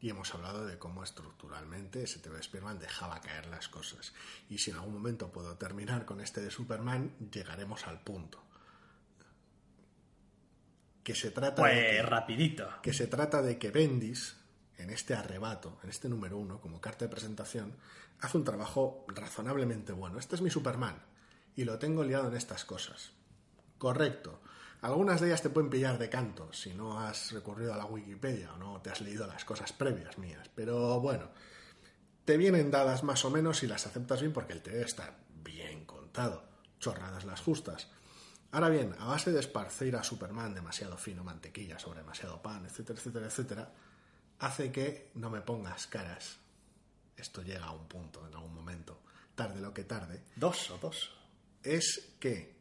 Y hemos hablado de cómo estructuralmente ese TV de Spider-Man dejaba caer las cosas. Y si en algún momento puedo terminar con este de Superman, llegaremos al punto. Que se trata de Pues que, rapidito. que se trata de que Bendis, en este arrebato, en este número uno, como carta de presentación, hace un trabajo razonablemente bueno. Este es mi Superman. Y lo tengo liado en estas cosas. Correcto. Algunas de ellas te pueden pillar de canto si no has recurrido a la Wikipedia o no te has leído las cosas previas mías. Pero bueno, te vienen dadas más o menos y las aceptas bien porque el TV está bien contado. Chorradas las justas. Ahora bien, a base de esparcir a Superman demasiado fino, mantequilla sobre demasiado pan, etcétera, etcétera, etcétera, hace que no me pongas caras. Esto llega a un punto en algún momento, tarde lo que tarde, Dos o dos. es que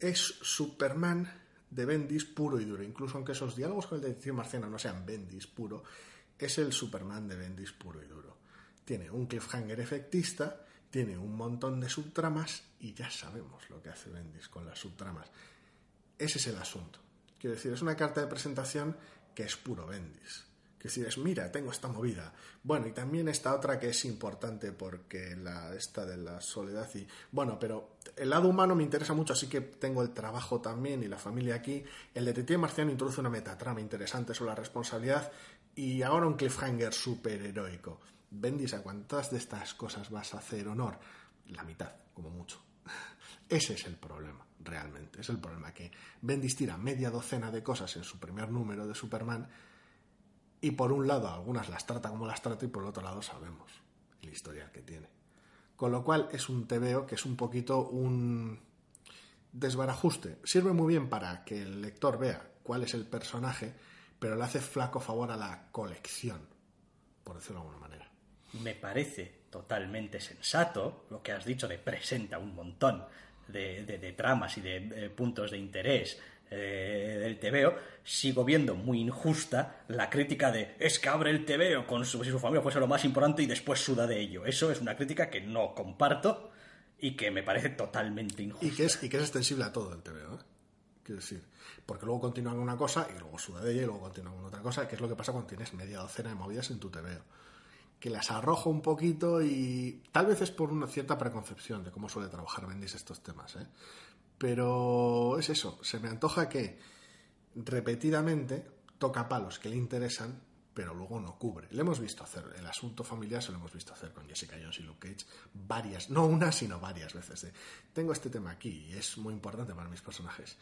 es Superman de Bendis puro y duro. Incluso aunque esos diálogos con el detective marciano no sean Bendis puro, es el Superman de Bendis puro y duro. Tiene un cliffhanger efectista, tiene un montón de subtramas y ya sabemos lo que hace Bendis con las subtramas. Ese es el asunto. Quiero decir, es una carta de presentación que es puro Bendis. Que decir, es, mira, tengo esta movida. Bueno, y también esta otra que es importante porque la esta de la soledad y... Bueno, pero el lado humano me interesa mucho, así que tengo el trabajo también y la familia aquí. El detective marciano introduce una metatrama interesante sobre la responsabilidad y ahora un cliffhanger superheroico. Bendis, ¿a cuántas de estas cosas vas a hacer honor? La mitad, como mucho. Ese es el problema, realmente. Es el problema que Bendis tira media docena de cosas en su primer número de Superman y por un lado algunas las trata como las trata y por el otro lado sabemos el historial que tiene. Con lo cual es un TVO que es un poquito un desbarajuste. Sirve muy bien para que el lector vea cuál es el personaje, pero le hace flaco favor a la colección, por decirlo de alguna manera. Me parece totalmente sensato lo que has dicho de presenta un montón de, de- de tramas y de eh, puntos de interés eh, del TVO. Sigo viendo muy injusta la crítica de es que abre el TVO con su, si su familia fuese lo más importante y después suda de ello. Eso es una crítica que no comparto y que me parece totalmente injusta. Y que es, extensible a todo el TVO, ¿eh? Quiero decir, porque luego continúan con una cosa y luego suda de ella y luego continúan con otra cosa, que es lo que pasa cuando tienes media docena de movidas en tu TVO. Que las arrojo un poquito y tal vez es por una cierta preconcepción de cómo suele trabajar Bendis estos temas, ¿eh? Pero es eso, se me antoja que repetidamente toca palos que le interesan, pero luego no cubre. Le hemos visto hacer, el asunto familiar se lo hemos visto hacer con Jessica Jones y Luke Cage varias, no una, sino varias veces. de, tengo este tema aquí y es muy importante para mis personajes.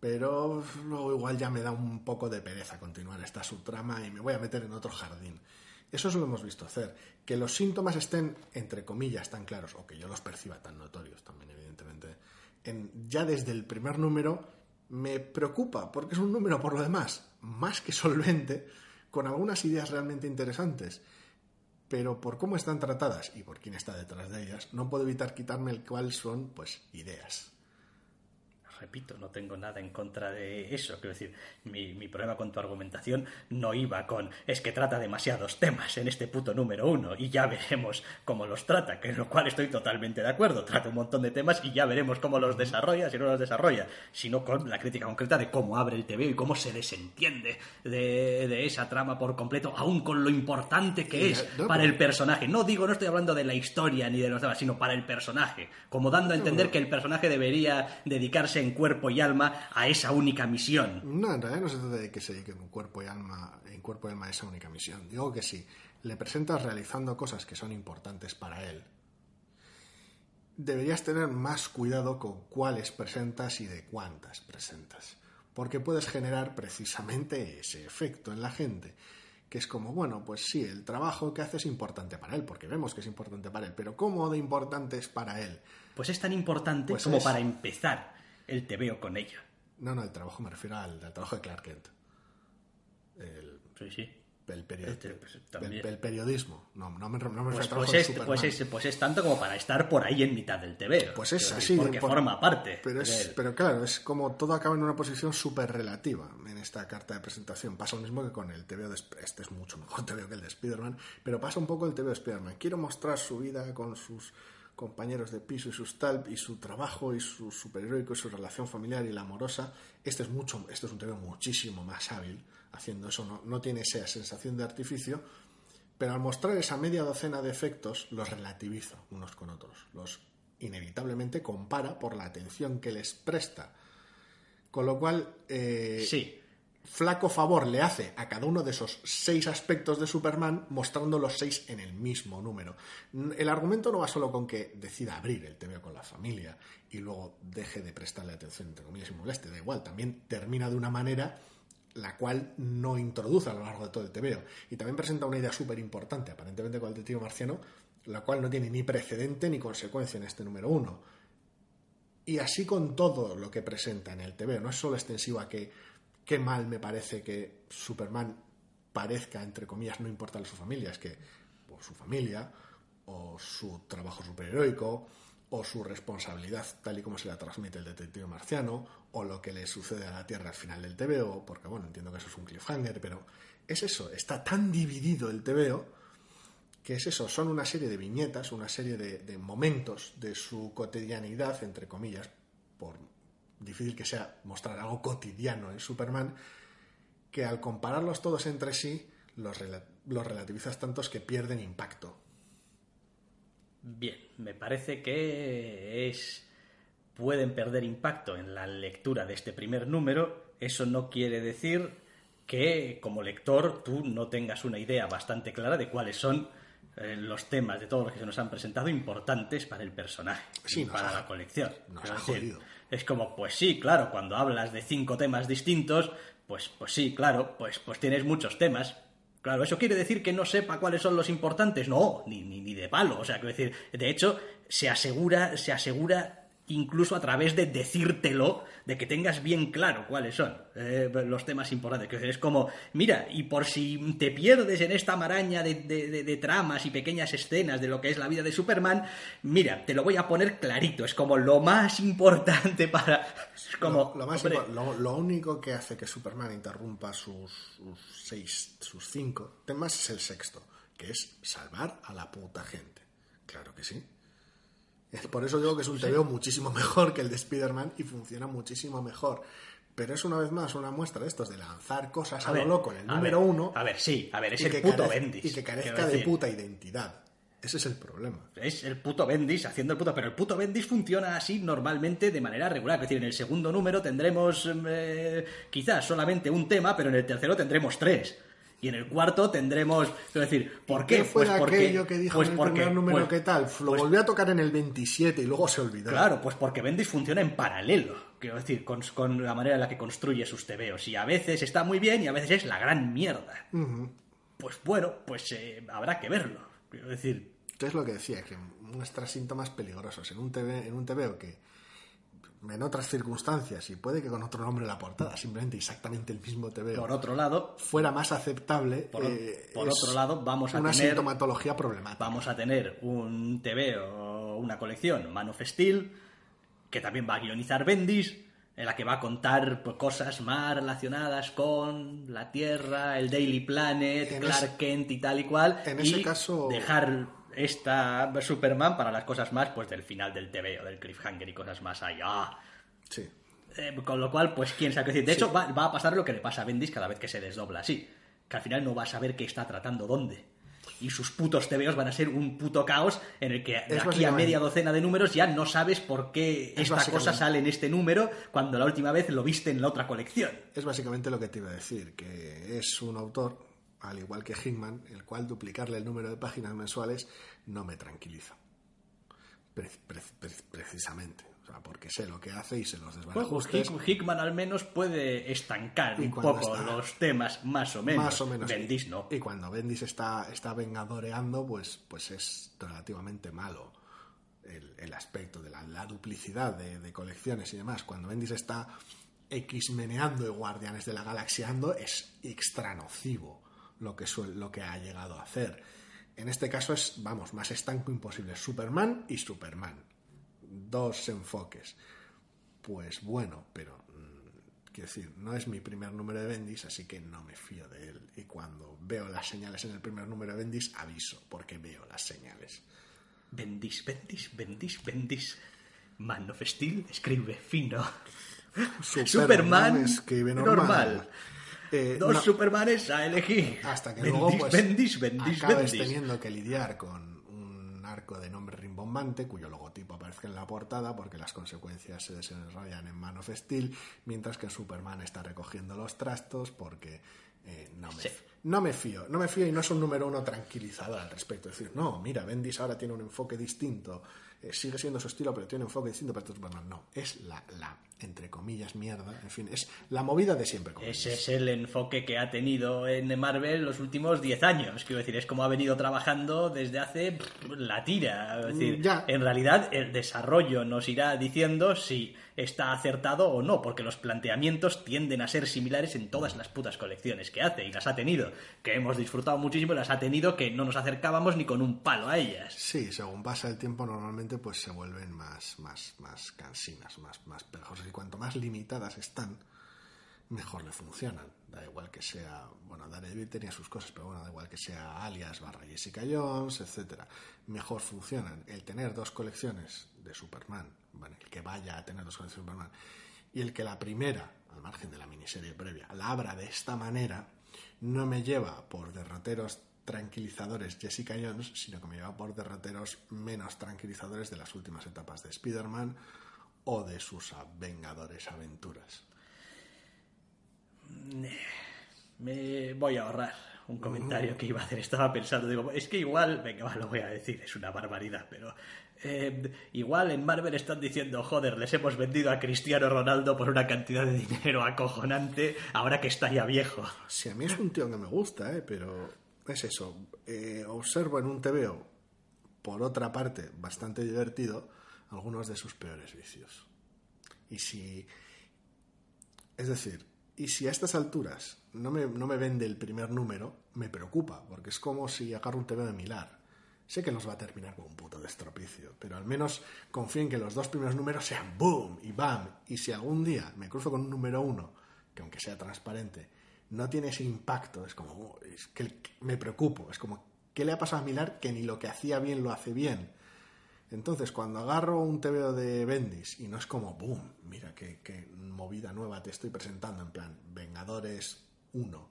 Pero luego igual ya me da un poco de pereza continuar esta subtrama y me voy a meter en otro jardín. Eso se lo hemos visto hacer. Que los síntomas estén, entre comillas, tan claros, o que yo los perciba tan notorios también, evidentemente, ya desde el primer número, me preocupa, porque es un número, por lo demás, más que solvente, con algunas ideas realmente interesantes. Pero por cómo están tratadas y por quién está detrás de ellas, no puedo evitar quitarme el cual son, pues, ideas. Repito, no tengo nada en contra de eso. Quiero decir, mi, mi problema con tu argumentación no iba con es que trata demasiados temas en este puto número uno y ya veremos cómo los trata, que en lo cual estoy totalmente de acuerdo. Trata un montón de temas y ya veremos cómo los desarrolla, si no los desarrolla, sino con la crítica concreta de cómo abre el TV y cómo se desentiende de, de esa trama por completo, aún con lo importante que es para el personaje. No digo, no estoy hablando de la historia ni de los demás, sino para el personaje. Como dando a entender que el personaje debería dedicarse en cuerpo y alma a esa única misión. No, en realidad no se trata de que se dedique en cuerpo y alma, en cuerpo y alma a esa única misión. Digo que sí, le presentas realizando cosas que son importantes para él. Deberías tener más cuidado con cuáles presentas y de cuántas presentas, porque puedes generar precisamente ese efecto en la gente. que es como, bueno, pues sí, el trabajo que hace es importante para él, porque vemos que es importante para él, pero ¿cómo de importante es para él? Pues es tan importante Pues como es- para empezar el te veo con ella. No, no, el trabajo me refiero al, al trabajo de Clark Kent. El, Sí, sí. el, Este, pues, también. el- el periodismo. No, no me, no me refiero Pues, al trabajo pues de es, pues, es, pues es tanto como para estar por ahí en mitad del TVO. Pues es así. decir, Porque por- forma parte. Pero, es, pero claro, es como todo acaba en una posición súper relativa en esta carta de presentación. Pasa lo mismo que con el TVO de... Este es mucho mejor TVO que el de Spider-Man, pero pasa un poco el TVO de Spider-Man. Quiero mostrar su vida con sus compañeros de piso y sus tal, y su trabajo y su superheroico y su relación familiar y la amorosa. Este es mucho, este es un TVO muchísimo más hábil haciendo eso. No, no tiene esa sensación de artificio, pero al mostrar esa media docena de efectos, los relativiza unos con otros. Los inevitablemente compara por la atención que les presta. Con lo cual, eh, Sí. Flaco favor le hace a cada uno de esos seis aspectos de Superman, mostrando los seis en el mismo número. El argumento no va solo con que decida abrir el TVO con la familia y luego deje de prestarle atención, entre comillas, y moleste. Da igual, también termina de una manera la cual no introduce a lo largo de todo el TVO. Y también presenta una idea súper importante, aparentemente con el detective marciano, la cual no tiene ni precedente ni consecuencia en este número uno. Y así con todo lo que presenta en el TVO, no es solo extensivo a que qué mal me parece que Superman parezca, entre comillas, no importarle a su familia, es que o su familia, o su trabajo superheroico, o su responsabilidad tal y como se la transmite el detective marciano, o lo que le sucede a la Tierra al final del TVO, porque bueno, entiendo que eso es un cliffhanger, pero es eso, está tan dividido el TVO que es eso, son una serie de viñetas, una serie de, de momentos de su cotidianidad, entre comillas, por difícil que sea mostrar algo cotidiano en Superman, que al compararlos todos entre sí, los, rela- los relativizas tantos que pierden impacto. Bien, me parece que es pueden perder impacto en la lectura de este primer número. Eso no quiere decir que como lector tú no tengas una idea bastante clara de cuáles son eh, los temas de todos los que se nos han presentado importantes para el personaje Sí, y para ha- la colección. nos ha decir, jodido. Es como, pues sí, claro, cuando hablas de cinco temas distintos, pues, pues sí, claro, pues, pues tienes muchos temas. Claro, ¿eso quiere decir que no sepa cuáles son los importantes? No, ni, ni, ni de palo. O sea, quiero decir, de hecho, se asegura, se asegura incluso a través de decírtelo, de que tengas bien claro cuáles son eh, los temas importantes. Es como, mira, y por si te pierdes en esta maraña de, de- de- de tramas y pequeñas escenas de lo que es la vida de Superman, mira, te lo voy a poner clarito. Es como lo más importante para... Es como, lo, lo más hombre, lo- lo único que hace que Superman interrumpa sus, sus seis, sus cinco temas es el sexto, que es salvar a la puta gente. Claro que sí. Por eso digo que es un TVO muchísimo mejor que el de Spider-Man y funciona muchísimo mejor. Pero es una vez más una muestra de estos de lanzar cosas a, A lo loco en el número ver, uno a ver, sí, a ver, es el puto carez- Bendis, y que carezca de puta identidad. Ese es el problema. Es el puto Bendis haciendo el puto, pero el puto Bendis funciona así normalmente de manera regular. Es decir, en el segundo número tendremos eh, quizás solamente un tema, pero en el tercero tendremos tres. Y en el cuarto tendremos. Es decir, ¿por qué? ¿Qué fue Pues porque- aquello que dijo pues en el porque- primer número pues- que tal? Lo pues volvió a tocar en el 27 y luego se olvidó. Claro, pues porque Bendis funciona en paralelo, quiero decir, con, con la manera en la que construye sus tebeos. Y a veces está muy bien y a veces es la gran mierda. Pues bueno, pues eh, habrá que verlo. Quiero decir, ¿Qué es lo que decía? Que muestra síntomas peligrosos en un TV, en un TVO que en otras circunstancias y puede que con otro nombre en la portada, simplemente exactamente el mismo TVO, por otro lado, fuera más aceptable. Por, eh, por otro lado, vamos a una tener sintomatología problemática. vamos a tener un TV o una colección Man of Steel que también va a guionizar Bendis en la que va a contar cosas más relacionadas con la Tierra, el Daily Planet, En Clark Kent y tal y cual en y ese caso- dejar esta Superman para las cosas más pues del final del TV o del cliffhanger y cosas más allá. Sí. Eh, con lo cual, pues quién sabe qué decir. De hecho, va, va a pasar lo que le pasa a Bendis cada vez que se desdobla así. Que al final no va a saber qué está tratando dónde. Y sus putos TVOs van a ser un puto caos en el que de aquí a media docena de números ya no sabes por qué Es esta cosa sale en este número cuando la última vez lo viste en la otra colección. Es básicamente lo que te iba a decir, que es un autor, al igual que Hickman, el cual duplicarle el número de páginas mensuales no me tranquiliza. Pre- pre- pre- precisamente. O sea, porque sé lo que hace y sé los pues desbarajustes. Hick- Hickman al menos puede estancar Y un poco está- los temas, más o menos. Más o menos. Bendis no. Y cuando Bendis está, está vengadoreando, pues, pues es relativamente malo el, el aspecto de la, la duplicidad de, de colecciones y demás. Cuando Bendis está X-meneando y Guardianes de la Galaxiando, es extra nocivo lo que, suel- lo que ha llegado a hacer. En este caso es, vamos, más estanco imposible. Superman y Superman. Dos enfoques. Pues bueno, pero mm, quiero decir, no es mi primer número de Bendis, así que no me fío de él. Y cuando veo las señales en el primer número de Bendis, aviso, porque veo las señales. Bendis, Bendis, Bendis, Bendis. Man of Steel escribe fino. Superman escribe normal. normal. Eh, Dos no, Supermanes a elegir. hasta que Bendis, luego pues, Bendis, Bendis, acabes teniendo que lidiar con un arco de nombre rimbombante cuyo logotipo aparezca en la portada porque las consecuencias se desarrollan en Man of Steel mientras que Superman está recogiendo los trastos porque eh, no, me, Sí. no me fío no me fío y no es un número uno tranquilizador al respecto es decir no mira Bendis ahora tiene un enfoque distinto eh, sigue siendo su estilo pero tiene un enfoque distinto para Superman no es la, la entre comillas mierda en fin es la movida de siempre Ese es el enfoque que ha tenido en Marvel los últimos 10 años. Quiero decir, es como ha venido trabajando desde hace pff, la tira. Es decir, Mm, ya. en realidad el desarrollo nos irá diciendo si está acertado o no, porque los planteamientos tienden a ser similares en todas las putas colecciones que hace y las ha tenido, que hemos disfrutado muchísimo las ha tenido que no nos acercábamos ni con un palo a ellas. Sí, según pasa el tiempo normalmente pues se vuelven más, más, más cansinas, más, más pegajosas y cuanto más limitadas están, mejor le funcionan. Da igual que sea, bueno, Daredevil tenía sus cosas, pero bueno, da igual que sea Alias barra Jessica Jones, etcétera. Mejor funcionan. El tener dos colecciones de Superman, bueno, el que vaya a tener dos colecciones de Superman, y el que la primera, al margen de la miniserie previa, la abra de esta manera, no me lleva por derroteros tranquilizadores Jessica Jones, sino que me lleva por derroteros menos tranquilizadores de las últimas etapas de Spider-Man o de sus Vengadores aventuras. Me voy a ahorrar un comentario que iba a hacer. Estaba pensando, digo, es que igual, venga, va, lo voy a decir, es una barbaridad, pero eh, igual en Marvel están diciendo, joder, les hemos vendido a Cristiano Ronaldo por una cantidad de dinero acojonante ahora que está ya viejo. Si a mí es un tío que me gusta, ¿eh? pero es eso. Eh, observo en un TVO, por otra parte, bastante divertido, algunos de sus peores vicios. Y si. Es decir, y si a estas alturas no me, no me vende el primer número, me preocupa, porque es como si agarro un TVO de Milar. Sé que los va a terminar con un puto destropicio, pero al menos confío en que los dos primeros números sean boom y bam. Y si algún día me cruzo con un número uno, que aunque sea transparente, no tiene ese impacto, es como, oh, es que me preocupo, es como, ¿qué le ha pasado a Milar que ni lo que hacía bien lo hace bien? Entonces, cuando agarro un TVO de Bendis y no es como, boom, mira qué, qué movida nueva te estoy presentando, en plan, Vengadores 1,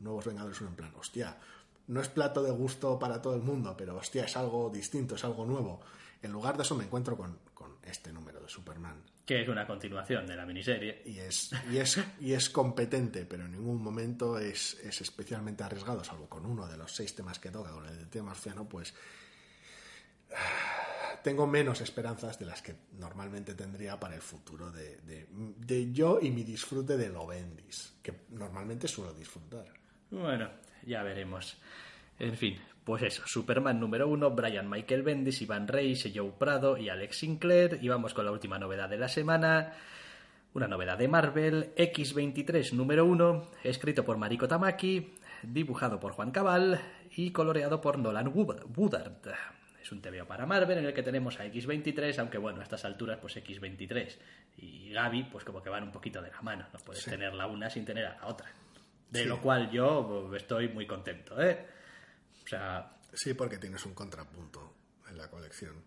Nuevos Vengadores 1, en plan, hostia, no es plato de gusto para todo el mundo, pero hostia, es algo distinto, es algo nuevo. En lugar de eso me encuentro con, con este número de Superman. Que es una continuación de la miniserie. Y es, y es, y es competente, pero en ningún momento es, es especialmente arriesgado, salvo con uno de los seis temas que toca, con el tema marciano, pues tengo menos esperanzas de las que normalmente tendría para el futuro de, de, de yo y mi disfrute de lo Bendis, que normalmente suelo disfrutar. Bueno, ya veremos. En fin, pues eso, Superman número uno, Brian Michael Bendis, Iván Reis, Joe Prado y Alex Sinclair. Y vamos con la última novedad de la semana. Una novedad de Marvel, X23 número uno, escrito por Mariko Tamaki, dibujado por Juan Cabal y coloreado por Nolan Woodard. Es un TVO para Marvel en el que tenemos a X23, aunque bueno, a estas alturas pues X23 y Gaby pues como que van un poquito de la mano, no puedes Sí. tener la una sin tener a la otra. De Sí. lo cual yo pues, estoy muy contento, ¿eh? O sea, Sí, porque tienes un contrapunto en la colección.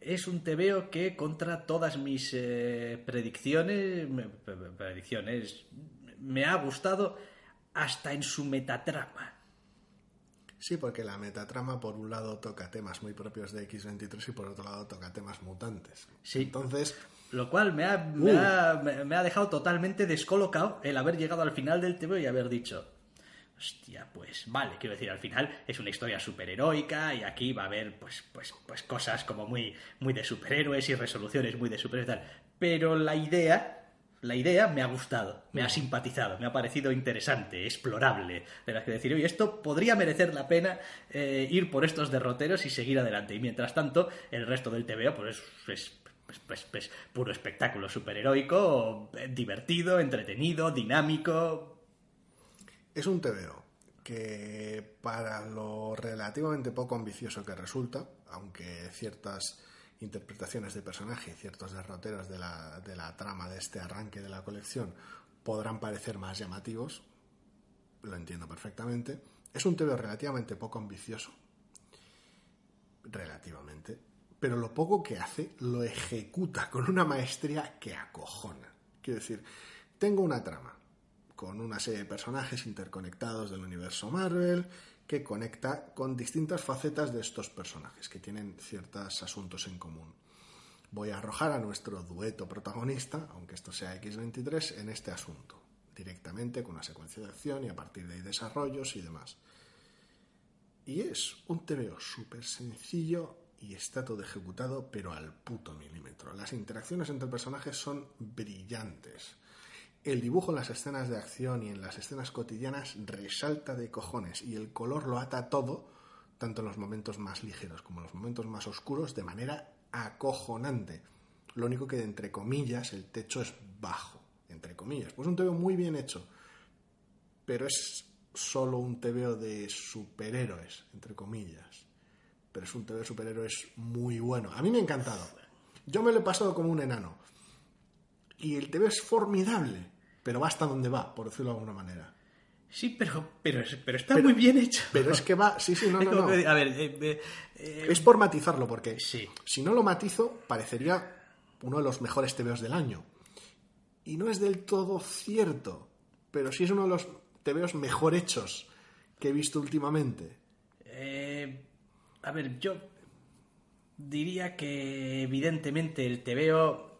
es un TVO que contra todas mis eh, predicciones, me- pre- pre- predicciones, me ha gustado hasta en su metatrama. Sí, porque la metatrama por un lado toca temas muy propios de X23 y por otro lado toca temas mutantes. Sí. Entonces, Lo cual me ha, me Uh. ha- me- me ha dejado totalmente descolocado el haber llegado al final del TVO y haber dicho, Hostia, pues vale, quiero decir, al final es una historia superheroica y aquí va a haber pues, pues, pues cosas como muy, muy de superhéroes y resoluciones muy de superhéroes y tal. Pero la idea, la idea me ha gustado, me ha simpatizado, me ha parecido interesante, explorable. De las que decir, oye, esto podría merecer la pena eh, ir por estos derroteros y seguir adelante. Y mientras tanto, el resto del TVO pues es, pues, pues, pues, puro espectáculo superheroico, eh, divertido, entretenido, dinámico, Es un TVO que para lo relativamente poco ambicioso que resulta, aunque ciertas interpretaciones de personaje y ciertos derroteros de la, de la trama de este arranque de la colección podrán parecer más llamativos, lo entiendo perfectamente, es un TVO relativamente poco ambicioso, relativamente, pero lo poco que hace lo ejecuta con una maestría que acojona. Quiero decir, tengo una trama con una serie de personajes interconectados del universo Marvel que conecta con distintas facetas de estos personajes que tienen ciertos asuntos en común. Voy a arrojar a nuestro dueto protagonista, aunque esto sea X23, en este asunto, directamente con una secuencia de acción y a partir de ahí desarrollos y demás. Y es un TVO súper sencillo y está todo ejecutado, pero al puto milímetro. Las interacciones entre personajes son brillantes. El dibujo en las escenas de acción y en las escenas cotidianas resalta de cojones y el color lo ata todo, tanto en los momentos más ligeros como en los momentos más oscuros, de manera acojonante. Lo único que, entre comillas, el techo es bajo, entre comillas. Pues un TVO muy bien hecho, pero es solo un TVO de superhéroes, entre comillas. Pero es un TVO de superhéroes muy bueno. A mí me ha encantado. Yo me lo he pasado como un enano. Y el TV es formidable, pero va hasta donde va, por decirlo de alguna manera. Sí, pero, pero, pero está Pero- muy bien hecho. Pero es que va, sí, sí, no, A ver, eh, eh, eh, Es por matizarlo, porque Sí. si no lo matizo, parecería uno de los mejores TVOs del año. Y no es del todo cierto, pero sí es uno de los TVOs mejor hechos que he visto últimamente. eh, a ver, yo diría que evidentemente el TVO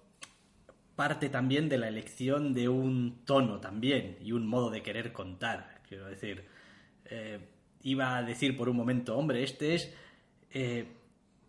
parte también de la elección de un tono también y un modo de querer contar. Quiero decir, eh, iba a decir por un momento, hombre, este es eh,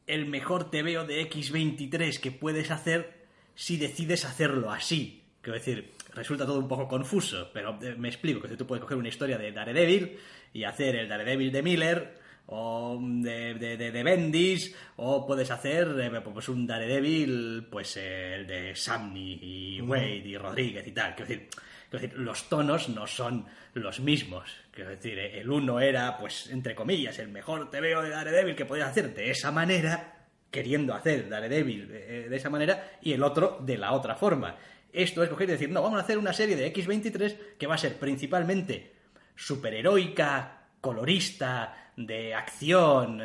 el mejor TVO de X23 que puedes hacer si decides hacerlo así. Quiero decir, resulta todo un poco confuso, pero eh, me explico, que tú puedes coger una historia de Daredevil y hacer el Daredevil de Miller o de, de, de, de Bendis, o puedes hacer eh, pues un Daredevil, pues eh, el de Samney y Wade y Rodríguez y tal. Quiero decir, quiero decir, los tonos no son los mismos. Quiero decir, eh, el uno era, pues, entre comillas, el mejor TVO de Daredevil que podías hacer de esa manera, queriendo hacer Daredevil eh, de esa manera, y el otro de la otra forma. Esto es coger y decir, no, vamos a hacer una serie de X23 que va a ser principalmente superheroica, colorista, de acción,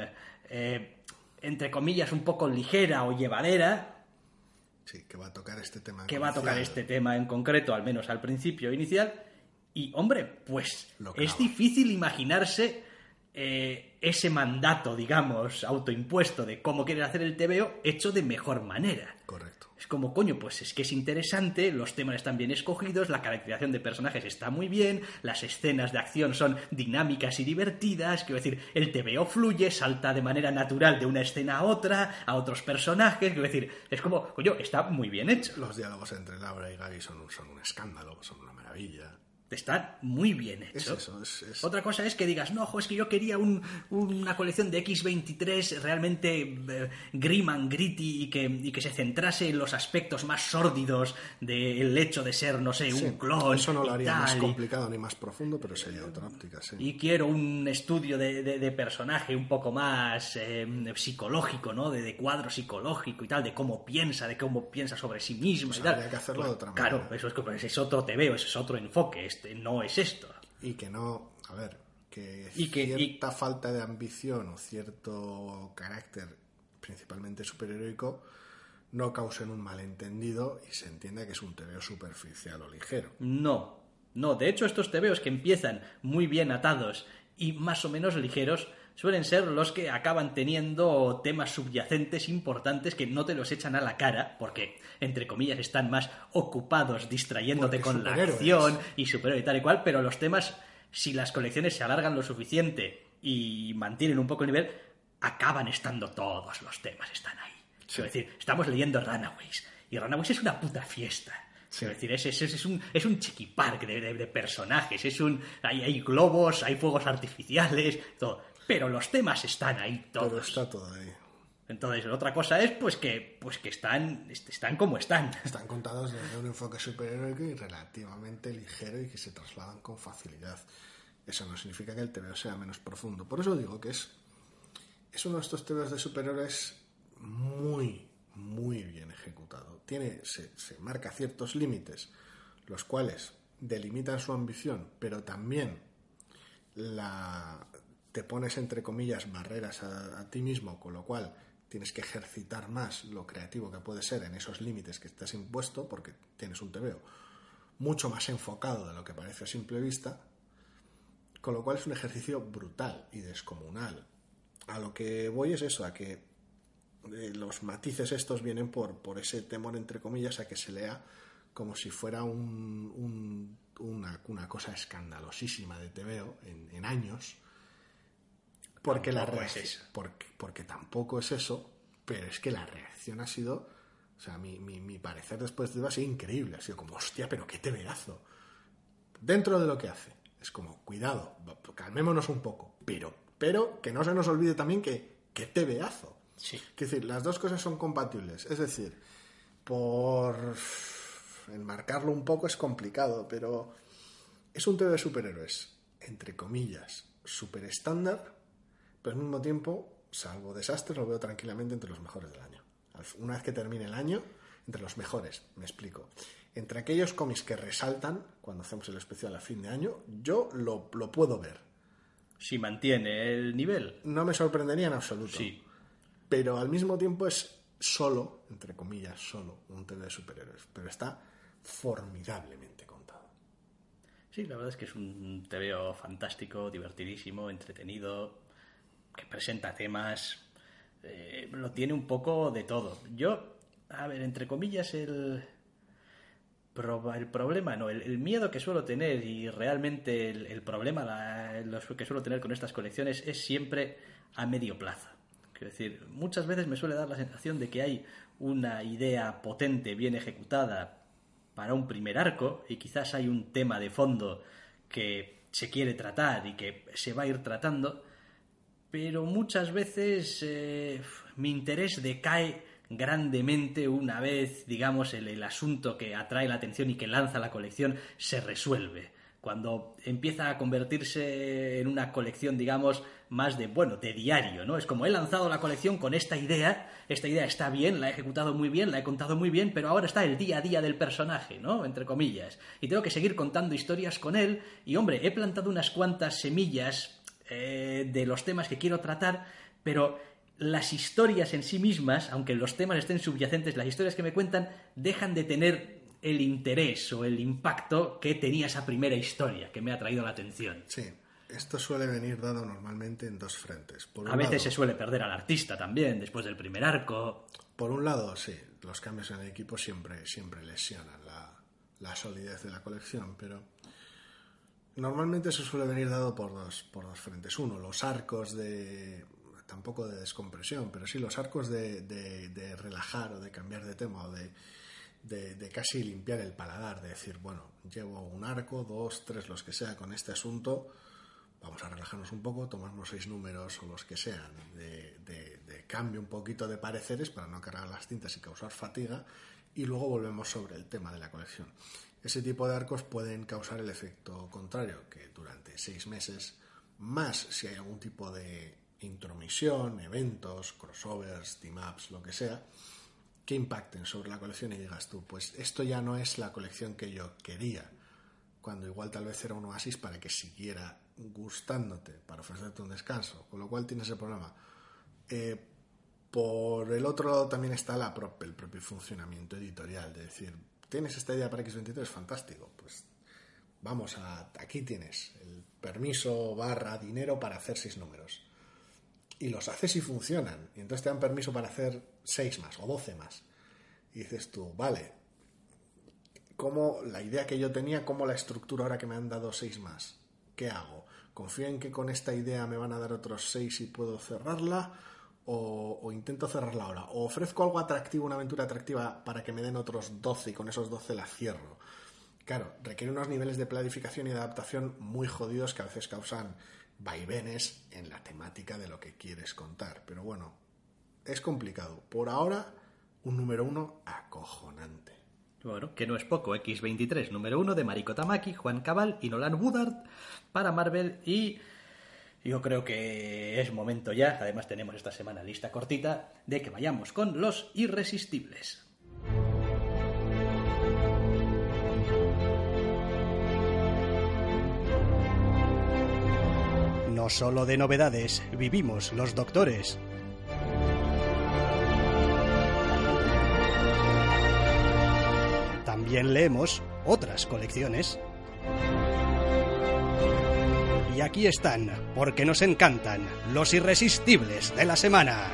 eh, entre comillas, un poco ligera o llevadera, Sí, que va a tocar este tema. que va a tocar este tema en concreto, al menos al principio inicial. Y, hombre, pues Lo es difícil imaginarse eh, ese mandato, digamos, autoimpuesto de cómo quieren hacer el TVO hecho de mejor manera. Correcto. Es como, coño, pues es que es interesante, los temas están bien escogidos, la caracterización de personajes está muy bien, las escenas de acción son dinámicas y divertidas, quiero decir, el TVO fluye, salta de manera natural de una escena a otra, a otros personajes, quiero decir, es como, coño, está muy bien hecho. Los diálogos entre Laura y Gaby son, son un escándalo, son una maravilla. Está muy bien Es hecho. eso, es, es- Otra cosa es que digas, no, ojo, es que yo quería un- una colección de X23 realmente eh, grim and gritty y que, y que se centrase en los aspectos más sórdidos del hecho de ser, no sé, sí, un clon. Eso no lo haría más tal, y- complicado ni más profundo, pero sería otra óptica, sí. y quiero un estudio de, de- de personaje un poco más eh, psicológico, ¿no? De, de cuadro psicológico y tal, de cómo piensa, de cómo piensa sobre sí mismo y tal. Pues habría que hacerlo de otra Claro, manera. eso es, es otro TVO, ese es otro enfoque, este no es esto. Y que no, a ver, que, Y que- y- cierta falta de ambición o cierto carácter, principalmente superheroico, no causen un malentendido y se entienda que es un TVO superficial o ligero. No, no. De hecho, estos tebeos que empiezan muy bien atados y más o menos ligeros suelen ser los que acaban teniendo temas subyacentes importantes que no te los echan a la cara porque, entre comillas, están más ocupados distrayéndote Porque con la acción y superhéroe y tal y cual, pero los temas si las colecciones se alargan lo suficiente y mantienen un poco el nivel, acaban estando todos los temas, están ahí. Es decir, estamos leyendo Runaways, y Runaways es una puta fiesta. Es decir, es, es, es, un, es un chiquipark de, de, de, personajes, es un, hay, hay globos, hay fuegos artificiales, todo. Pero los temas están ahí todos. Pero está todo ahí. Entonces, otra cosa es pues que, pues que están, están como están. Están contados desde un enfoque superheroico y relativamente ligero y que se trasladan con facilidad. Eso no significa que el TVO sea menos profundo. Por eso digo que es, es uno de estos TVOs de superhéroes muy, muy bien ejecutado. Tiene, se, se marca ciertos límites, los cuales delimitan su ambición, pero también la, te pones entre comillas barreras a, ti mismo, con lo cual tienes que ejercitar más lo creativo que puede ser en esos límites que estás impuesto, porque tienes un TVO mucho más enfocado de lo que parece a simple vista, con lo cual es un ejercicio brutal y descomunal. A lo que voy es eso, a que eh, los matices estos vienen por, ese temor, entre comillas, a que se lea como si fuera un, un, una, cosa escandalosísima de TVO en, en años, porque la reacción, es porque, porque, tampoco es eso, pero es que la reacción ha sido, o sea, mi, mi, mi parecer después de ha sido increíble, ha sido como, hostia, pero qué TVazo. Dentro de lo que hace, es como, cuidado, calmémonos un poco, pero, pero que no se nos olvide también que, que TVazo. Sí. Es decir, las dos cosas son compatibles, es decir, por enmarcarlo un poco es complicado, pero es un TV de superhéroes, entre comillas, super estándar, pero al mismo tiempo, salvo desastres, lo veo tranquilamente entre los mejores del año. Una vez que termine el año, entre los mejores, me explico. Entre aquellos cómics que resaltan, cuando hacemos el especial a fin de año, yo lo, lo puedo ver. Si mantiene el nivel. No me sorprendería en absoluto. Sí. Pero al mismo tiempo es solo, entre comillas, solo un TV de superhéroes. Pero está formidablemente contado. Sí, la verdad es que es un TVO fantástico, divertidísimo, entretenido, que presenta temas, eh, lo tiene un poco de todo. Yo, a ver, entre comillas, el, el problema, no, el, miedo que suelo tener y realmente el, problema los que suelo tener con estas colecciones es siempre a medio plazo. Quiero decir, muchas veces me suele dar la sensación de que hay una idea potente, bien ejecutada para un primer arco y quizás hay un tema de fondo que se quiere tratar y que se va a ir tratando, pero muchas veces eh, mi interés decae grandemente una vez, digamos, el, el, asunto que atrae la atención y que lanza la colección se resuelve. Cuando empieza a convertirse en una colección, digamos, más de, bueno, de diario, ¿no? Es como he lanzado la colección con esta idea, esta idea está bien, la he ejecutado muy bien, la he contado muy bien, pero ahora está el día a día del personaje, ¿no? Entre comillas. Y tengo que seguir contando historias con él, y hombre, he plantado unas cuantas semillas eh, de los temas que quiero tratar, pero las historias en sí mismas, aunque los temas estén subyacentes, las historias que me cuentan dejan de tener el interés o el impacto que tenía esa primera historia que me ha traído la atención. Sí, esto suele venir dado normalmente en dos frentes. Por a veces lado, se suele perder al artista también después del primer arco. Por un lado, sí, los cambios en el equipo siempre, siempre lesionan la, la solidez de la colección, pero normalmente eso suele venir dado por dos, por dos frentes. Uno, los arcos de tampoco de descompresión, pero sí los arcos de, de, relajar o de cambiar de tema o de, de, casi limpiar el paladar, de decir, bueno, llevo un arco, dos, tres, los que sea con este asunto, vamos a relajarnos un poco, tomarnos seis números o los que sean, de, cambio un poquito de pareceres para no cargar las tintas y causar fatiga, y luego volvemos sobre el tema de la colección. Ese tipo de arcos pueden causar el efecto contrario, que durante seis meses, más si hay algún tipo de intromisión, eventos, crossovers, team-ups, lo que sea, que impacten sobre la colección y digas tú, pues esto ya no es la colección que yo quería, cuando igual tal vez era un oasis para que siguiera gustándote, para ofrecerte un descanso, con lo cual tienes el problema. Eh, por el otro lado también está la prop, el propio funcionamiento editorial, de decir, tienes esta idea para X23, fantástico, pues vamos a, aquí tienes el permiso barra dinero para hacer seis números y los haces y funcionan. Y entonces te dan permiso para hacer seis más o doce más. Y dices tú, vale, ¿cómo la idea que yo tenía, cómo la estructura ahora que me han dado seis más? ¿qué hago? ¿Confío en que con esta idea me van a dar otros seis y puedo cerrarla? O, intento cerrarla ahora. O ofrezco algo atractivo, una aventura atractiva para que me den otros 12 y con esos 12 la cierro. Claro, requiere unos niveles de planificación y de adaptación muy jodidos que a veces causan vaivenes en la temática de lo que quieres contar. Pero bueno, es complicado. Por ahora, un número uno acojonante. Bueno, que no es poco. X23, número uno de Mariko Tamaki, Juan Cabal y Nolan Woodard para Marvel. Y yo creo que es momento ya, además tenemos esta semana lista cortita, de que vayamos con los irresistibles. No solo de novedades vivimos los doctores. También leemos otras colecciones. Y aquí están, porque nos encantan, los irresistibles de la semana.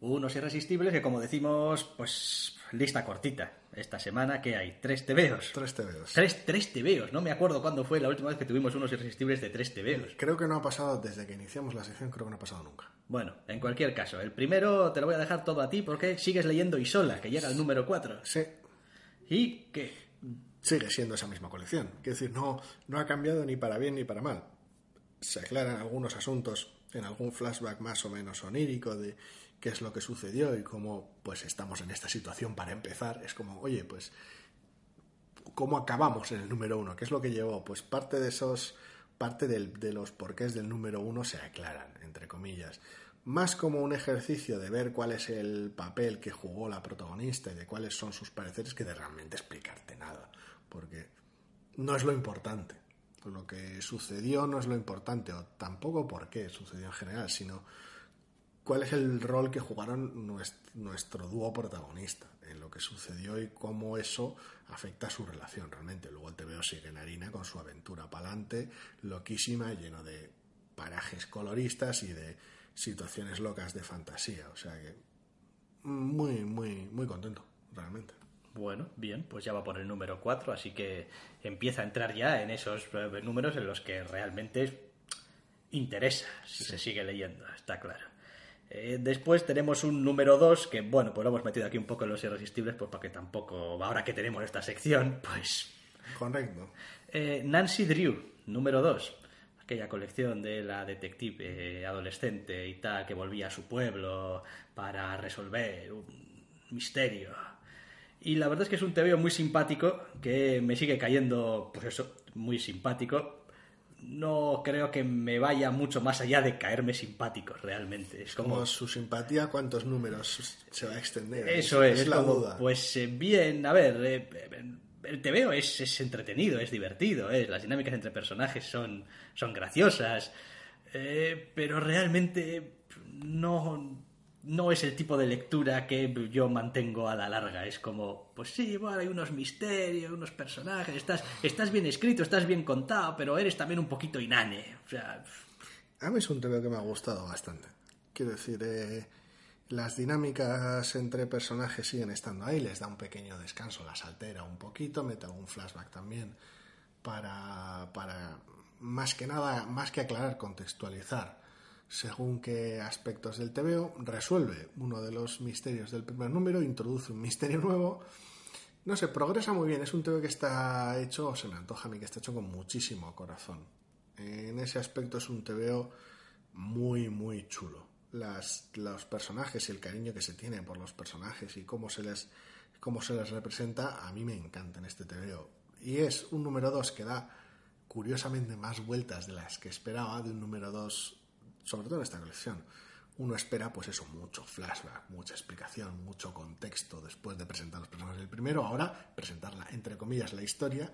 Unos irresistibles que, como decimos, pues lista cortita. Esta semana que hay tres tebeos. Tres tebeos. Tres, tres tebeos. No me acuerdo cuándo fue la última vez que tuvimos unos irresistibles de tres tebeos. Creo que no ha pasado desde que iniciamos la sección, creo que no ha pasado nunca. Bueno, en cualquier caso, el primero te lo voy a dejar todo a ti porque sigues leyendo Isola, que llega al número 4. Sí. ¿Y qué? Sigue siendo esa misma colección. Quiero decir, no, no ha cambiado ni para bien ni para mal. Se aclaran algunos asuntos en algún flashback más o menos onírico de qué es lo que sucedió y cómo pues estamos en esta situación para empezar. Es como, oye, pues, ¿cómo acabamos en el número uno? ¿Qué es lo que llevó? Pues parte de esos, parte de los porqués del número uno se aclaran, entre comillas. Más como un ejercicio de ver cuál es el papel que jugó la protagonista y de cuáles son sus pareceres que de realmente explicarte nada. Porque no es lo importante. Lo que sucedió no es lo importante, o tampoco por qué sucedió en general, sino cuál es el rol que jugaron nuestro, dúo protagonista en lo que sucedió y cómo eso afecta a su relación realmente. Luego el TVO sigue en harina con su aventura pa'lante, loquísima, lleno de parajes coloristas y de situaciones locas de fantasía. O sea que muy, muy, muy contento, realmente. Bueno, bien, pues ya va por el número 4, así que empieza a entrar ya en esos eh, números en los que realmente interesa si se sigue leyendo, está claro. Eh, después tenemos un número 2 que, bueno, pues lo hemos metido aquí un poco en los irresistibles, pues para que tampoco, ahora que tenemos esta sección, pues... Correcto. Eh, Nancy Drew, número 2. Aquella colección de la detective eh, adolescente y tal que volvía a su pueblo para resolver un misterio. Y la verdad es que es un TVO muy simpático que me sigue cayendo, pues eso, muy simpático no creo que me vaya mucho más allá de caerme simpático realmente. Es como, su simpatía, ¿cuántos números se va a extender? Eso es, la duda. Pues eh, bien, a ver, eh, el TVO es, es entretenido, es divertido, ¿eh? las dinámicas entre personajes son, son graciosas, pero realmente no no es el tipo de lectura que yo mantengo a la larga. Es como, pues sí, bueno, hay unos misterios, unos personajes, estás, estás bien escrito, estás bien contado, pero eres también un poquito inane. O sea... A mí es un tema que me ha gustado bastante. Quiero decir, eh, las dinámicas entre personajes siguen estando ahí, les da un pequeño descanso, las altera un poquito, mete algún flashback también para, para más que nada, más que aclarar, contextualizar según qué aspectos del TVO, resuelve uno de los misterios del primer número, introduce un misterio nuevo. No sé, progresa muy bien. Es un TVO que está hecho, o se me antoja a mí que está hecho con muchísimo corazón. En ese aspecto es un TVO muy, muy chulo. Las, los personajes y el cariño que se tiene por los personajes y cómo se les, cómo se les representa, a mí me encanta en este TVO. Y es un número 2 que da curiosamente más vueltas de las que esperaba de un número 2 sobre todo en esta colección, uno espera, pues eso, mucho flashback, mucha explicación, mucho contexto después de presentar los personajes del primero, ahora presentarla, entre comillas, la historia,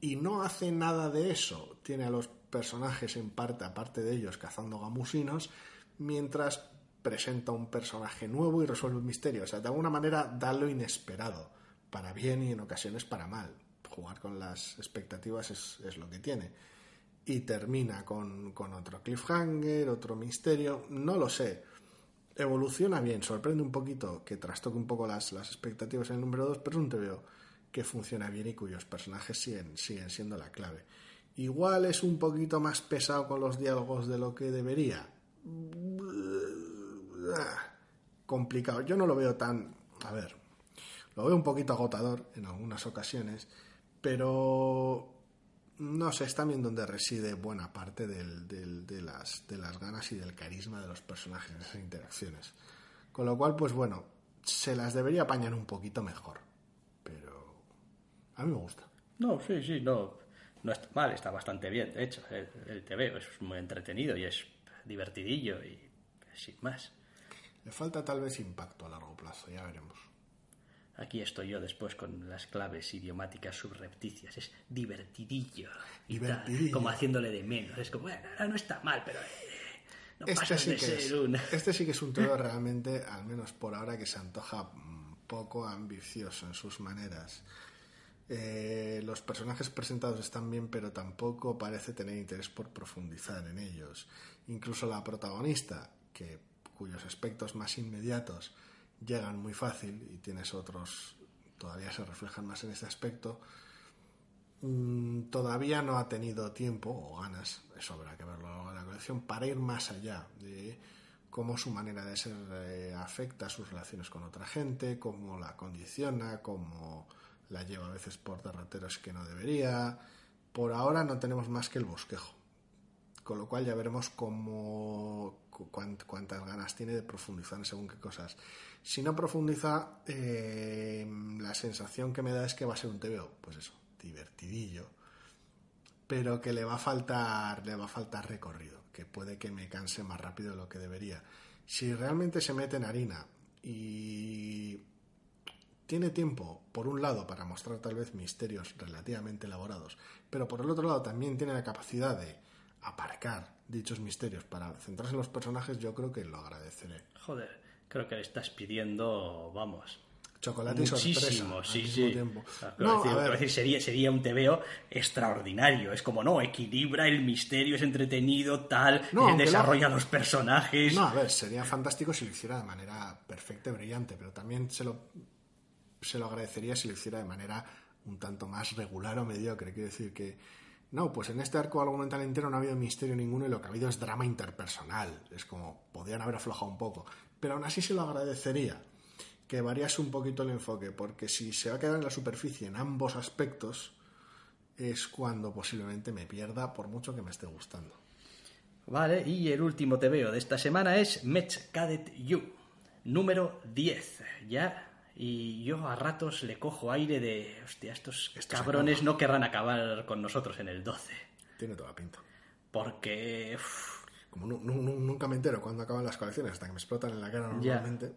y no hace nada de eso. Tiene a los personajes en parte, aparte de ellos, cazando gamusinos, mientras presenta un personaje nuevo y resuelve un misterio. O sea, de alguna manera da lo inesperado, para bien y en ocasiones para mal. Jugar con las expectativas es, es lo que tiene y termina con, otro cliffhanger, otro misterio, no lo sé. evoluciona bien, sorprende un poquito, que trastoque un poco las, las expectativas en el número 2, pero es un TVO que funciona bien y cuyos personajes siguen, siguen siendo la clave. Igual es un poquito más pesado con los diálogos de lo que debería. Complicado. Yo no lo veo tan... A ver, lo veo un poquito agotador en algunas ocasiones, pero no sé, es también donde reside buena parte de, las, de las ganas y del carisma de los personajes en esas interacciones. Con lo cual, pues bueno, se las debería apañar un poquito mejor. Pero a mí me gusta. No, sí, sí, no, no está mal, está bastante bien. De hecho, el, el TV es muy entretenido y es divertidillo y sin más. Le falta tal vez impacto a largo plazo, ya veremos. Aquí estoy yo después con las claves idiomáticas subrepticias. Es divertidillo. Y Divertidillo. como haciéndole de menos. Es como, bueno, no está mal, pero... eh, no Este pasa sí, de que ser es, un... este sí que es un todo realmente, al menos por ahora, que se antoja poco ambicioso en sus maneras. Eh, los personajes presentados están bien, pero tampoco parece tener interés por profundizar en ellos. Incluso la protagonista, que, cuyos aspectos más inmediatos llegan muy fácil y tienes otros todavía se reflejan más en este aspecto, mm, todavía no ha tenido tiempo o ganas, eso habrá que verlo de la colección, para ir más allá de cómo su manera de ser eh, afecta sus relaciones con otra gente, cómo la condiciona, cómo la lleva a veces por derroteros que no debería. Por ahora no tenemos más que el bosquejo. Con lo cual ya veremos cómo, cu- cuán- cuántas ganas tiene de profundizar en según qué cosas. Si no profundiza, eh, la sensación que me da es que va a ser un TVO, pues eso, divertidillo, pero que le va a faltar, le va a faltar recorrido, que puede que me canse más rápido de lo que debería. Si realmente se mete en harina y tiene tiempo, por un lado, para mostrar tal vez misterios relativamente elaborados, pero por el otro lado también tiene la capacidad de aparcar dichos misterios para centrarse en los personajes, yo creo que lo agradeceré. Joder, creo que le estás pidiendo, vamos... Chocolate y sorpresa Muchísimo, al sí, mismo sí. tiempo. No, decir, a ver, sería, sería un TVO extraordinario. Es como, no, equilibra el misterio, es entretenido, tal, No, eh, desarrolla los personajes. No, a ver, sería fantástico si lo hiciera de manera perfecta y brillante, pero también se lo, se lo agradecería si lo hiciera de manera un tanto más regular o mediocre. Quiero decir que, no, pues en este arco argumental entero no ha habido misterio ninguno y lo que ha habido es drama interpersonal. Es como, podrían haber aflojado un poco. Pero aún así se lo agradecería que variase un poquito el enfoque, porque si se va a quedar en la superficie en ambos aspectos, es cuando posiblemente me pierda por mucho que me esté gustando. Vale, y el último TVO de esta semana es Mech Cadet You, número 10. Ya, y yo a ratos le cojo aire de, hostia, estos cabrones no querrán acabar con nosotros en el 12. Tiene toda pinta. Porque, Como nu- nunca me entero cuando acaban las colecciones, hasta que me explotan en la cara normalmente.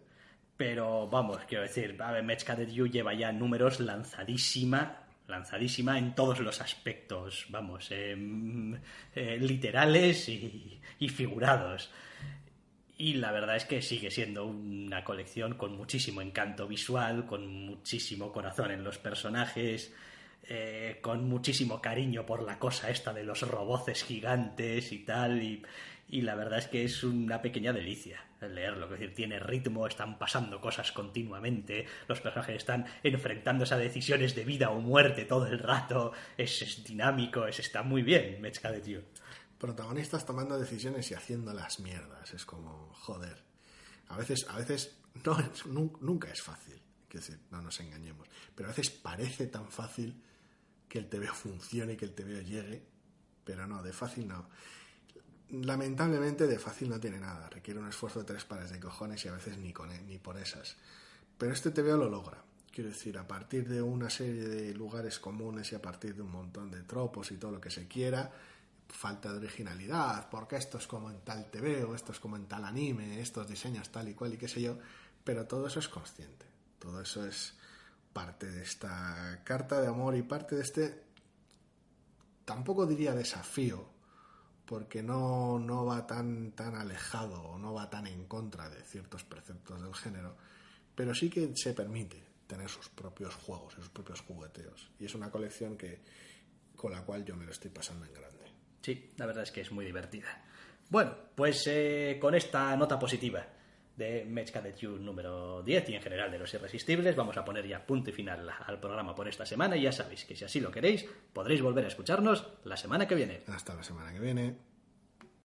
Pero vamos, quiero decir, a ver, Cadet You lleva ya números lanzadísima, lanzadísima en todos los aspectos, vamos, em, eh, literales y, y figurados. Y la verdad es que sigue siendo una colección con muchísimo encanto visual, con muchísimo corazón en los personajes, eh, con muchísimo cariño por la cosa esta de los roboces gigantes y tal. Y, y la verdad es que es una pequeña delicia el leerlo. Es decir, tiene ritmo, están pasando cosas continuamente, los personajes están enfrentándose a decisiones de vida o muerte todo el rato. Es, es dinámico, es, está muy bien, Mechka de tío. Protagonistas tomando decisiones y haciendo las mierdas. Es como, joder. A veces, a veces no nunca es fácil. Decir, no nos engañemos. Pero a veces parece tan fácil que el TVO funcione y que el TVO llegue. Pero no, de fácil no. Lamentablemente de fácil no tiene nada. Requiere un esfuerzo de tres pares de cojones y a veces ni, con, e, ni por esas. Pero este TVO lo logra. Quiero decir, a partir de una serie de lugares comunes y a partir de un montón de tropos y todo lo que se quiera, falta de originalidad, porque esto es como en tal TVO, esto es como en tal anime, estos diseños tal y cual y qué sé yo, pero todo eso es consciente. Todo eso es parte de esta carta de amor y parte de este, tampoco diría desafío, porque no, no va tan, tan alejado o no va tan en contra de ciertos preceptos del género, pero sí que se permite tener sus propios juegos y sus propios jugueteos. Y es una colección que con la cual yo me lo estoy pasando en grande. Sí, la verdad es que es muy divertida. Bueno, pues eh, con esta nota positiva de Match Cadet You número 10 y en general de Los Irresistibles. Vamos a poner ya punto y final al programa por esta semana y ya sabéis que si así lo queréis podréis volver a escucharnos la semana que viene. Hasta la semana que viene.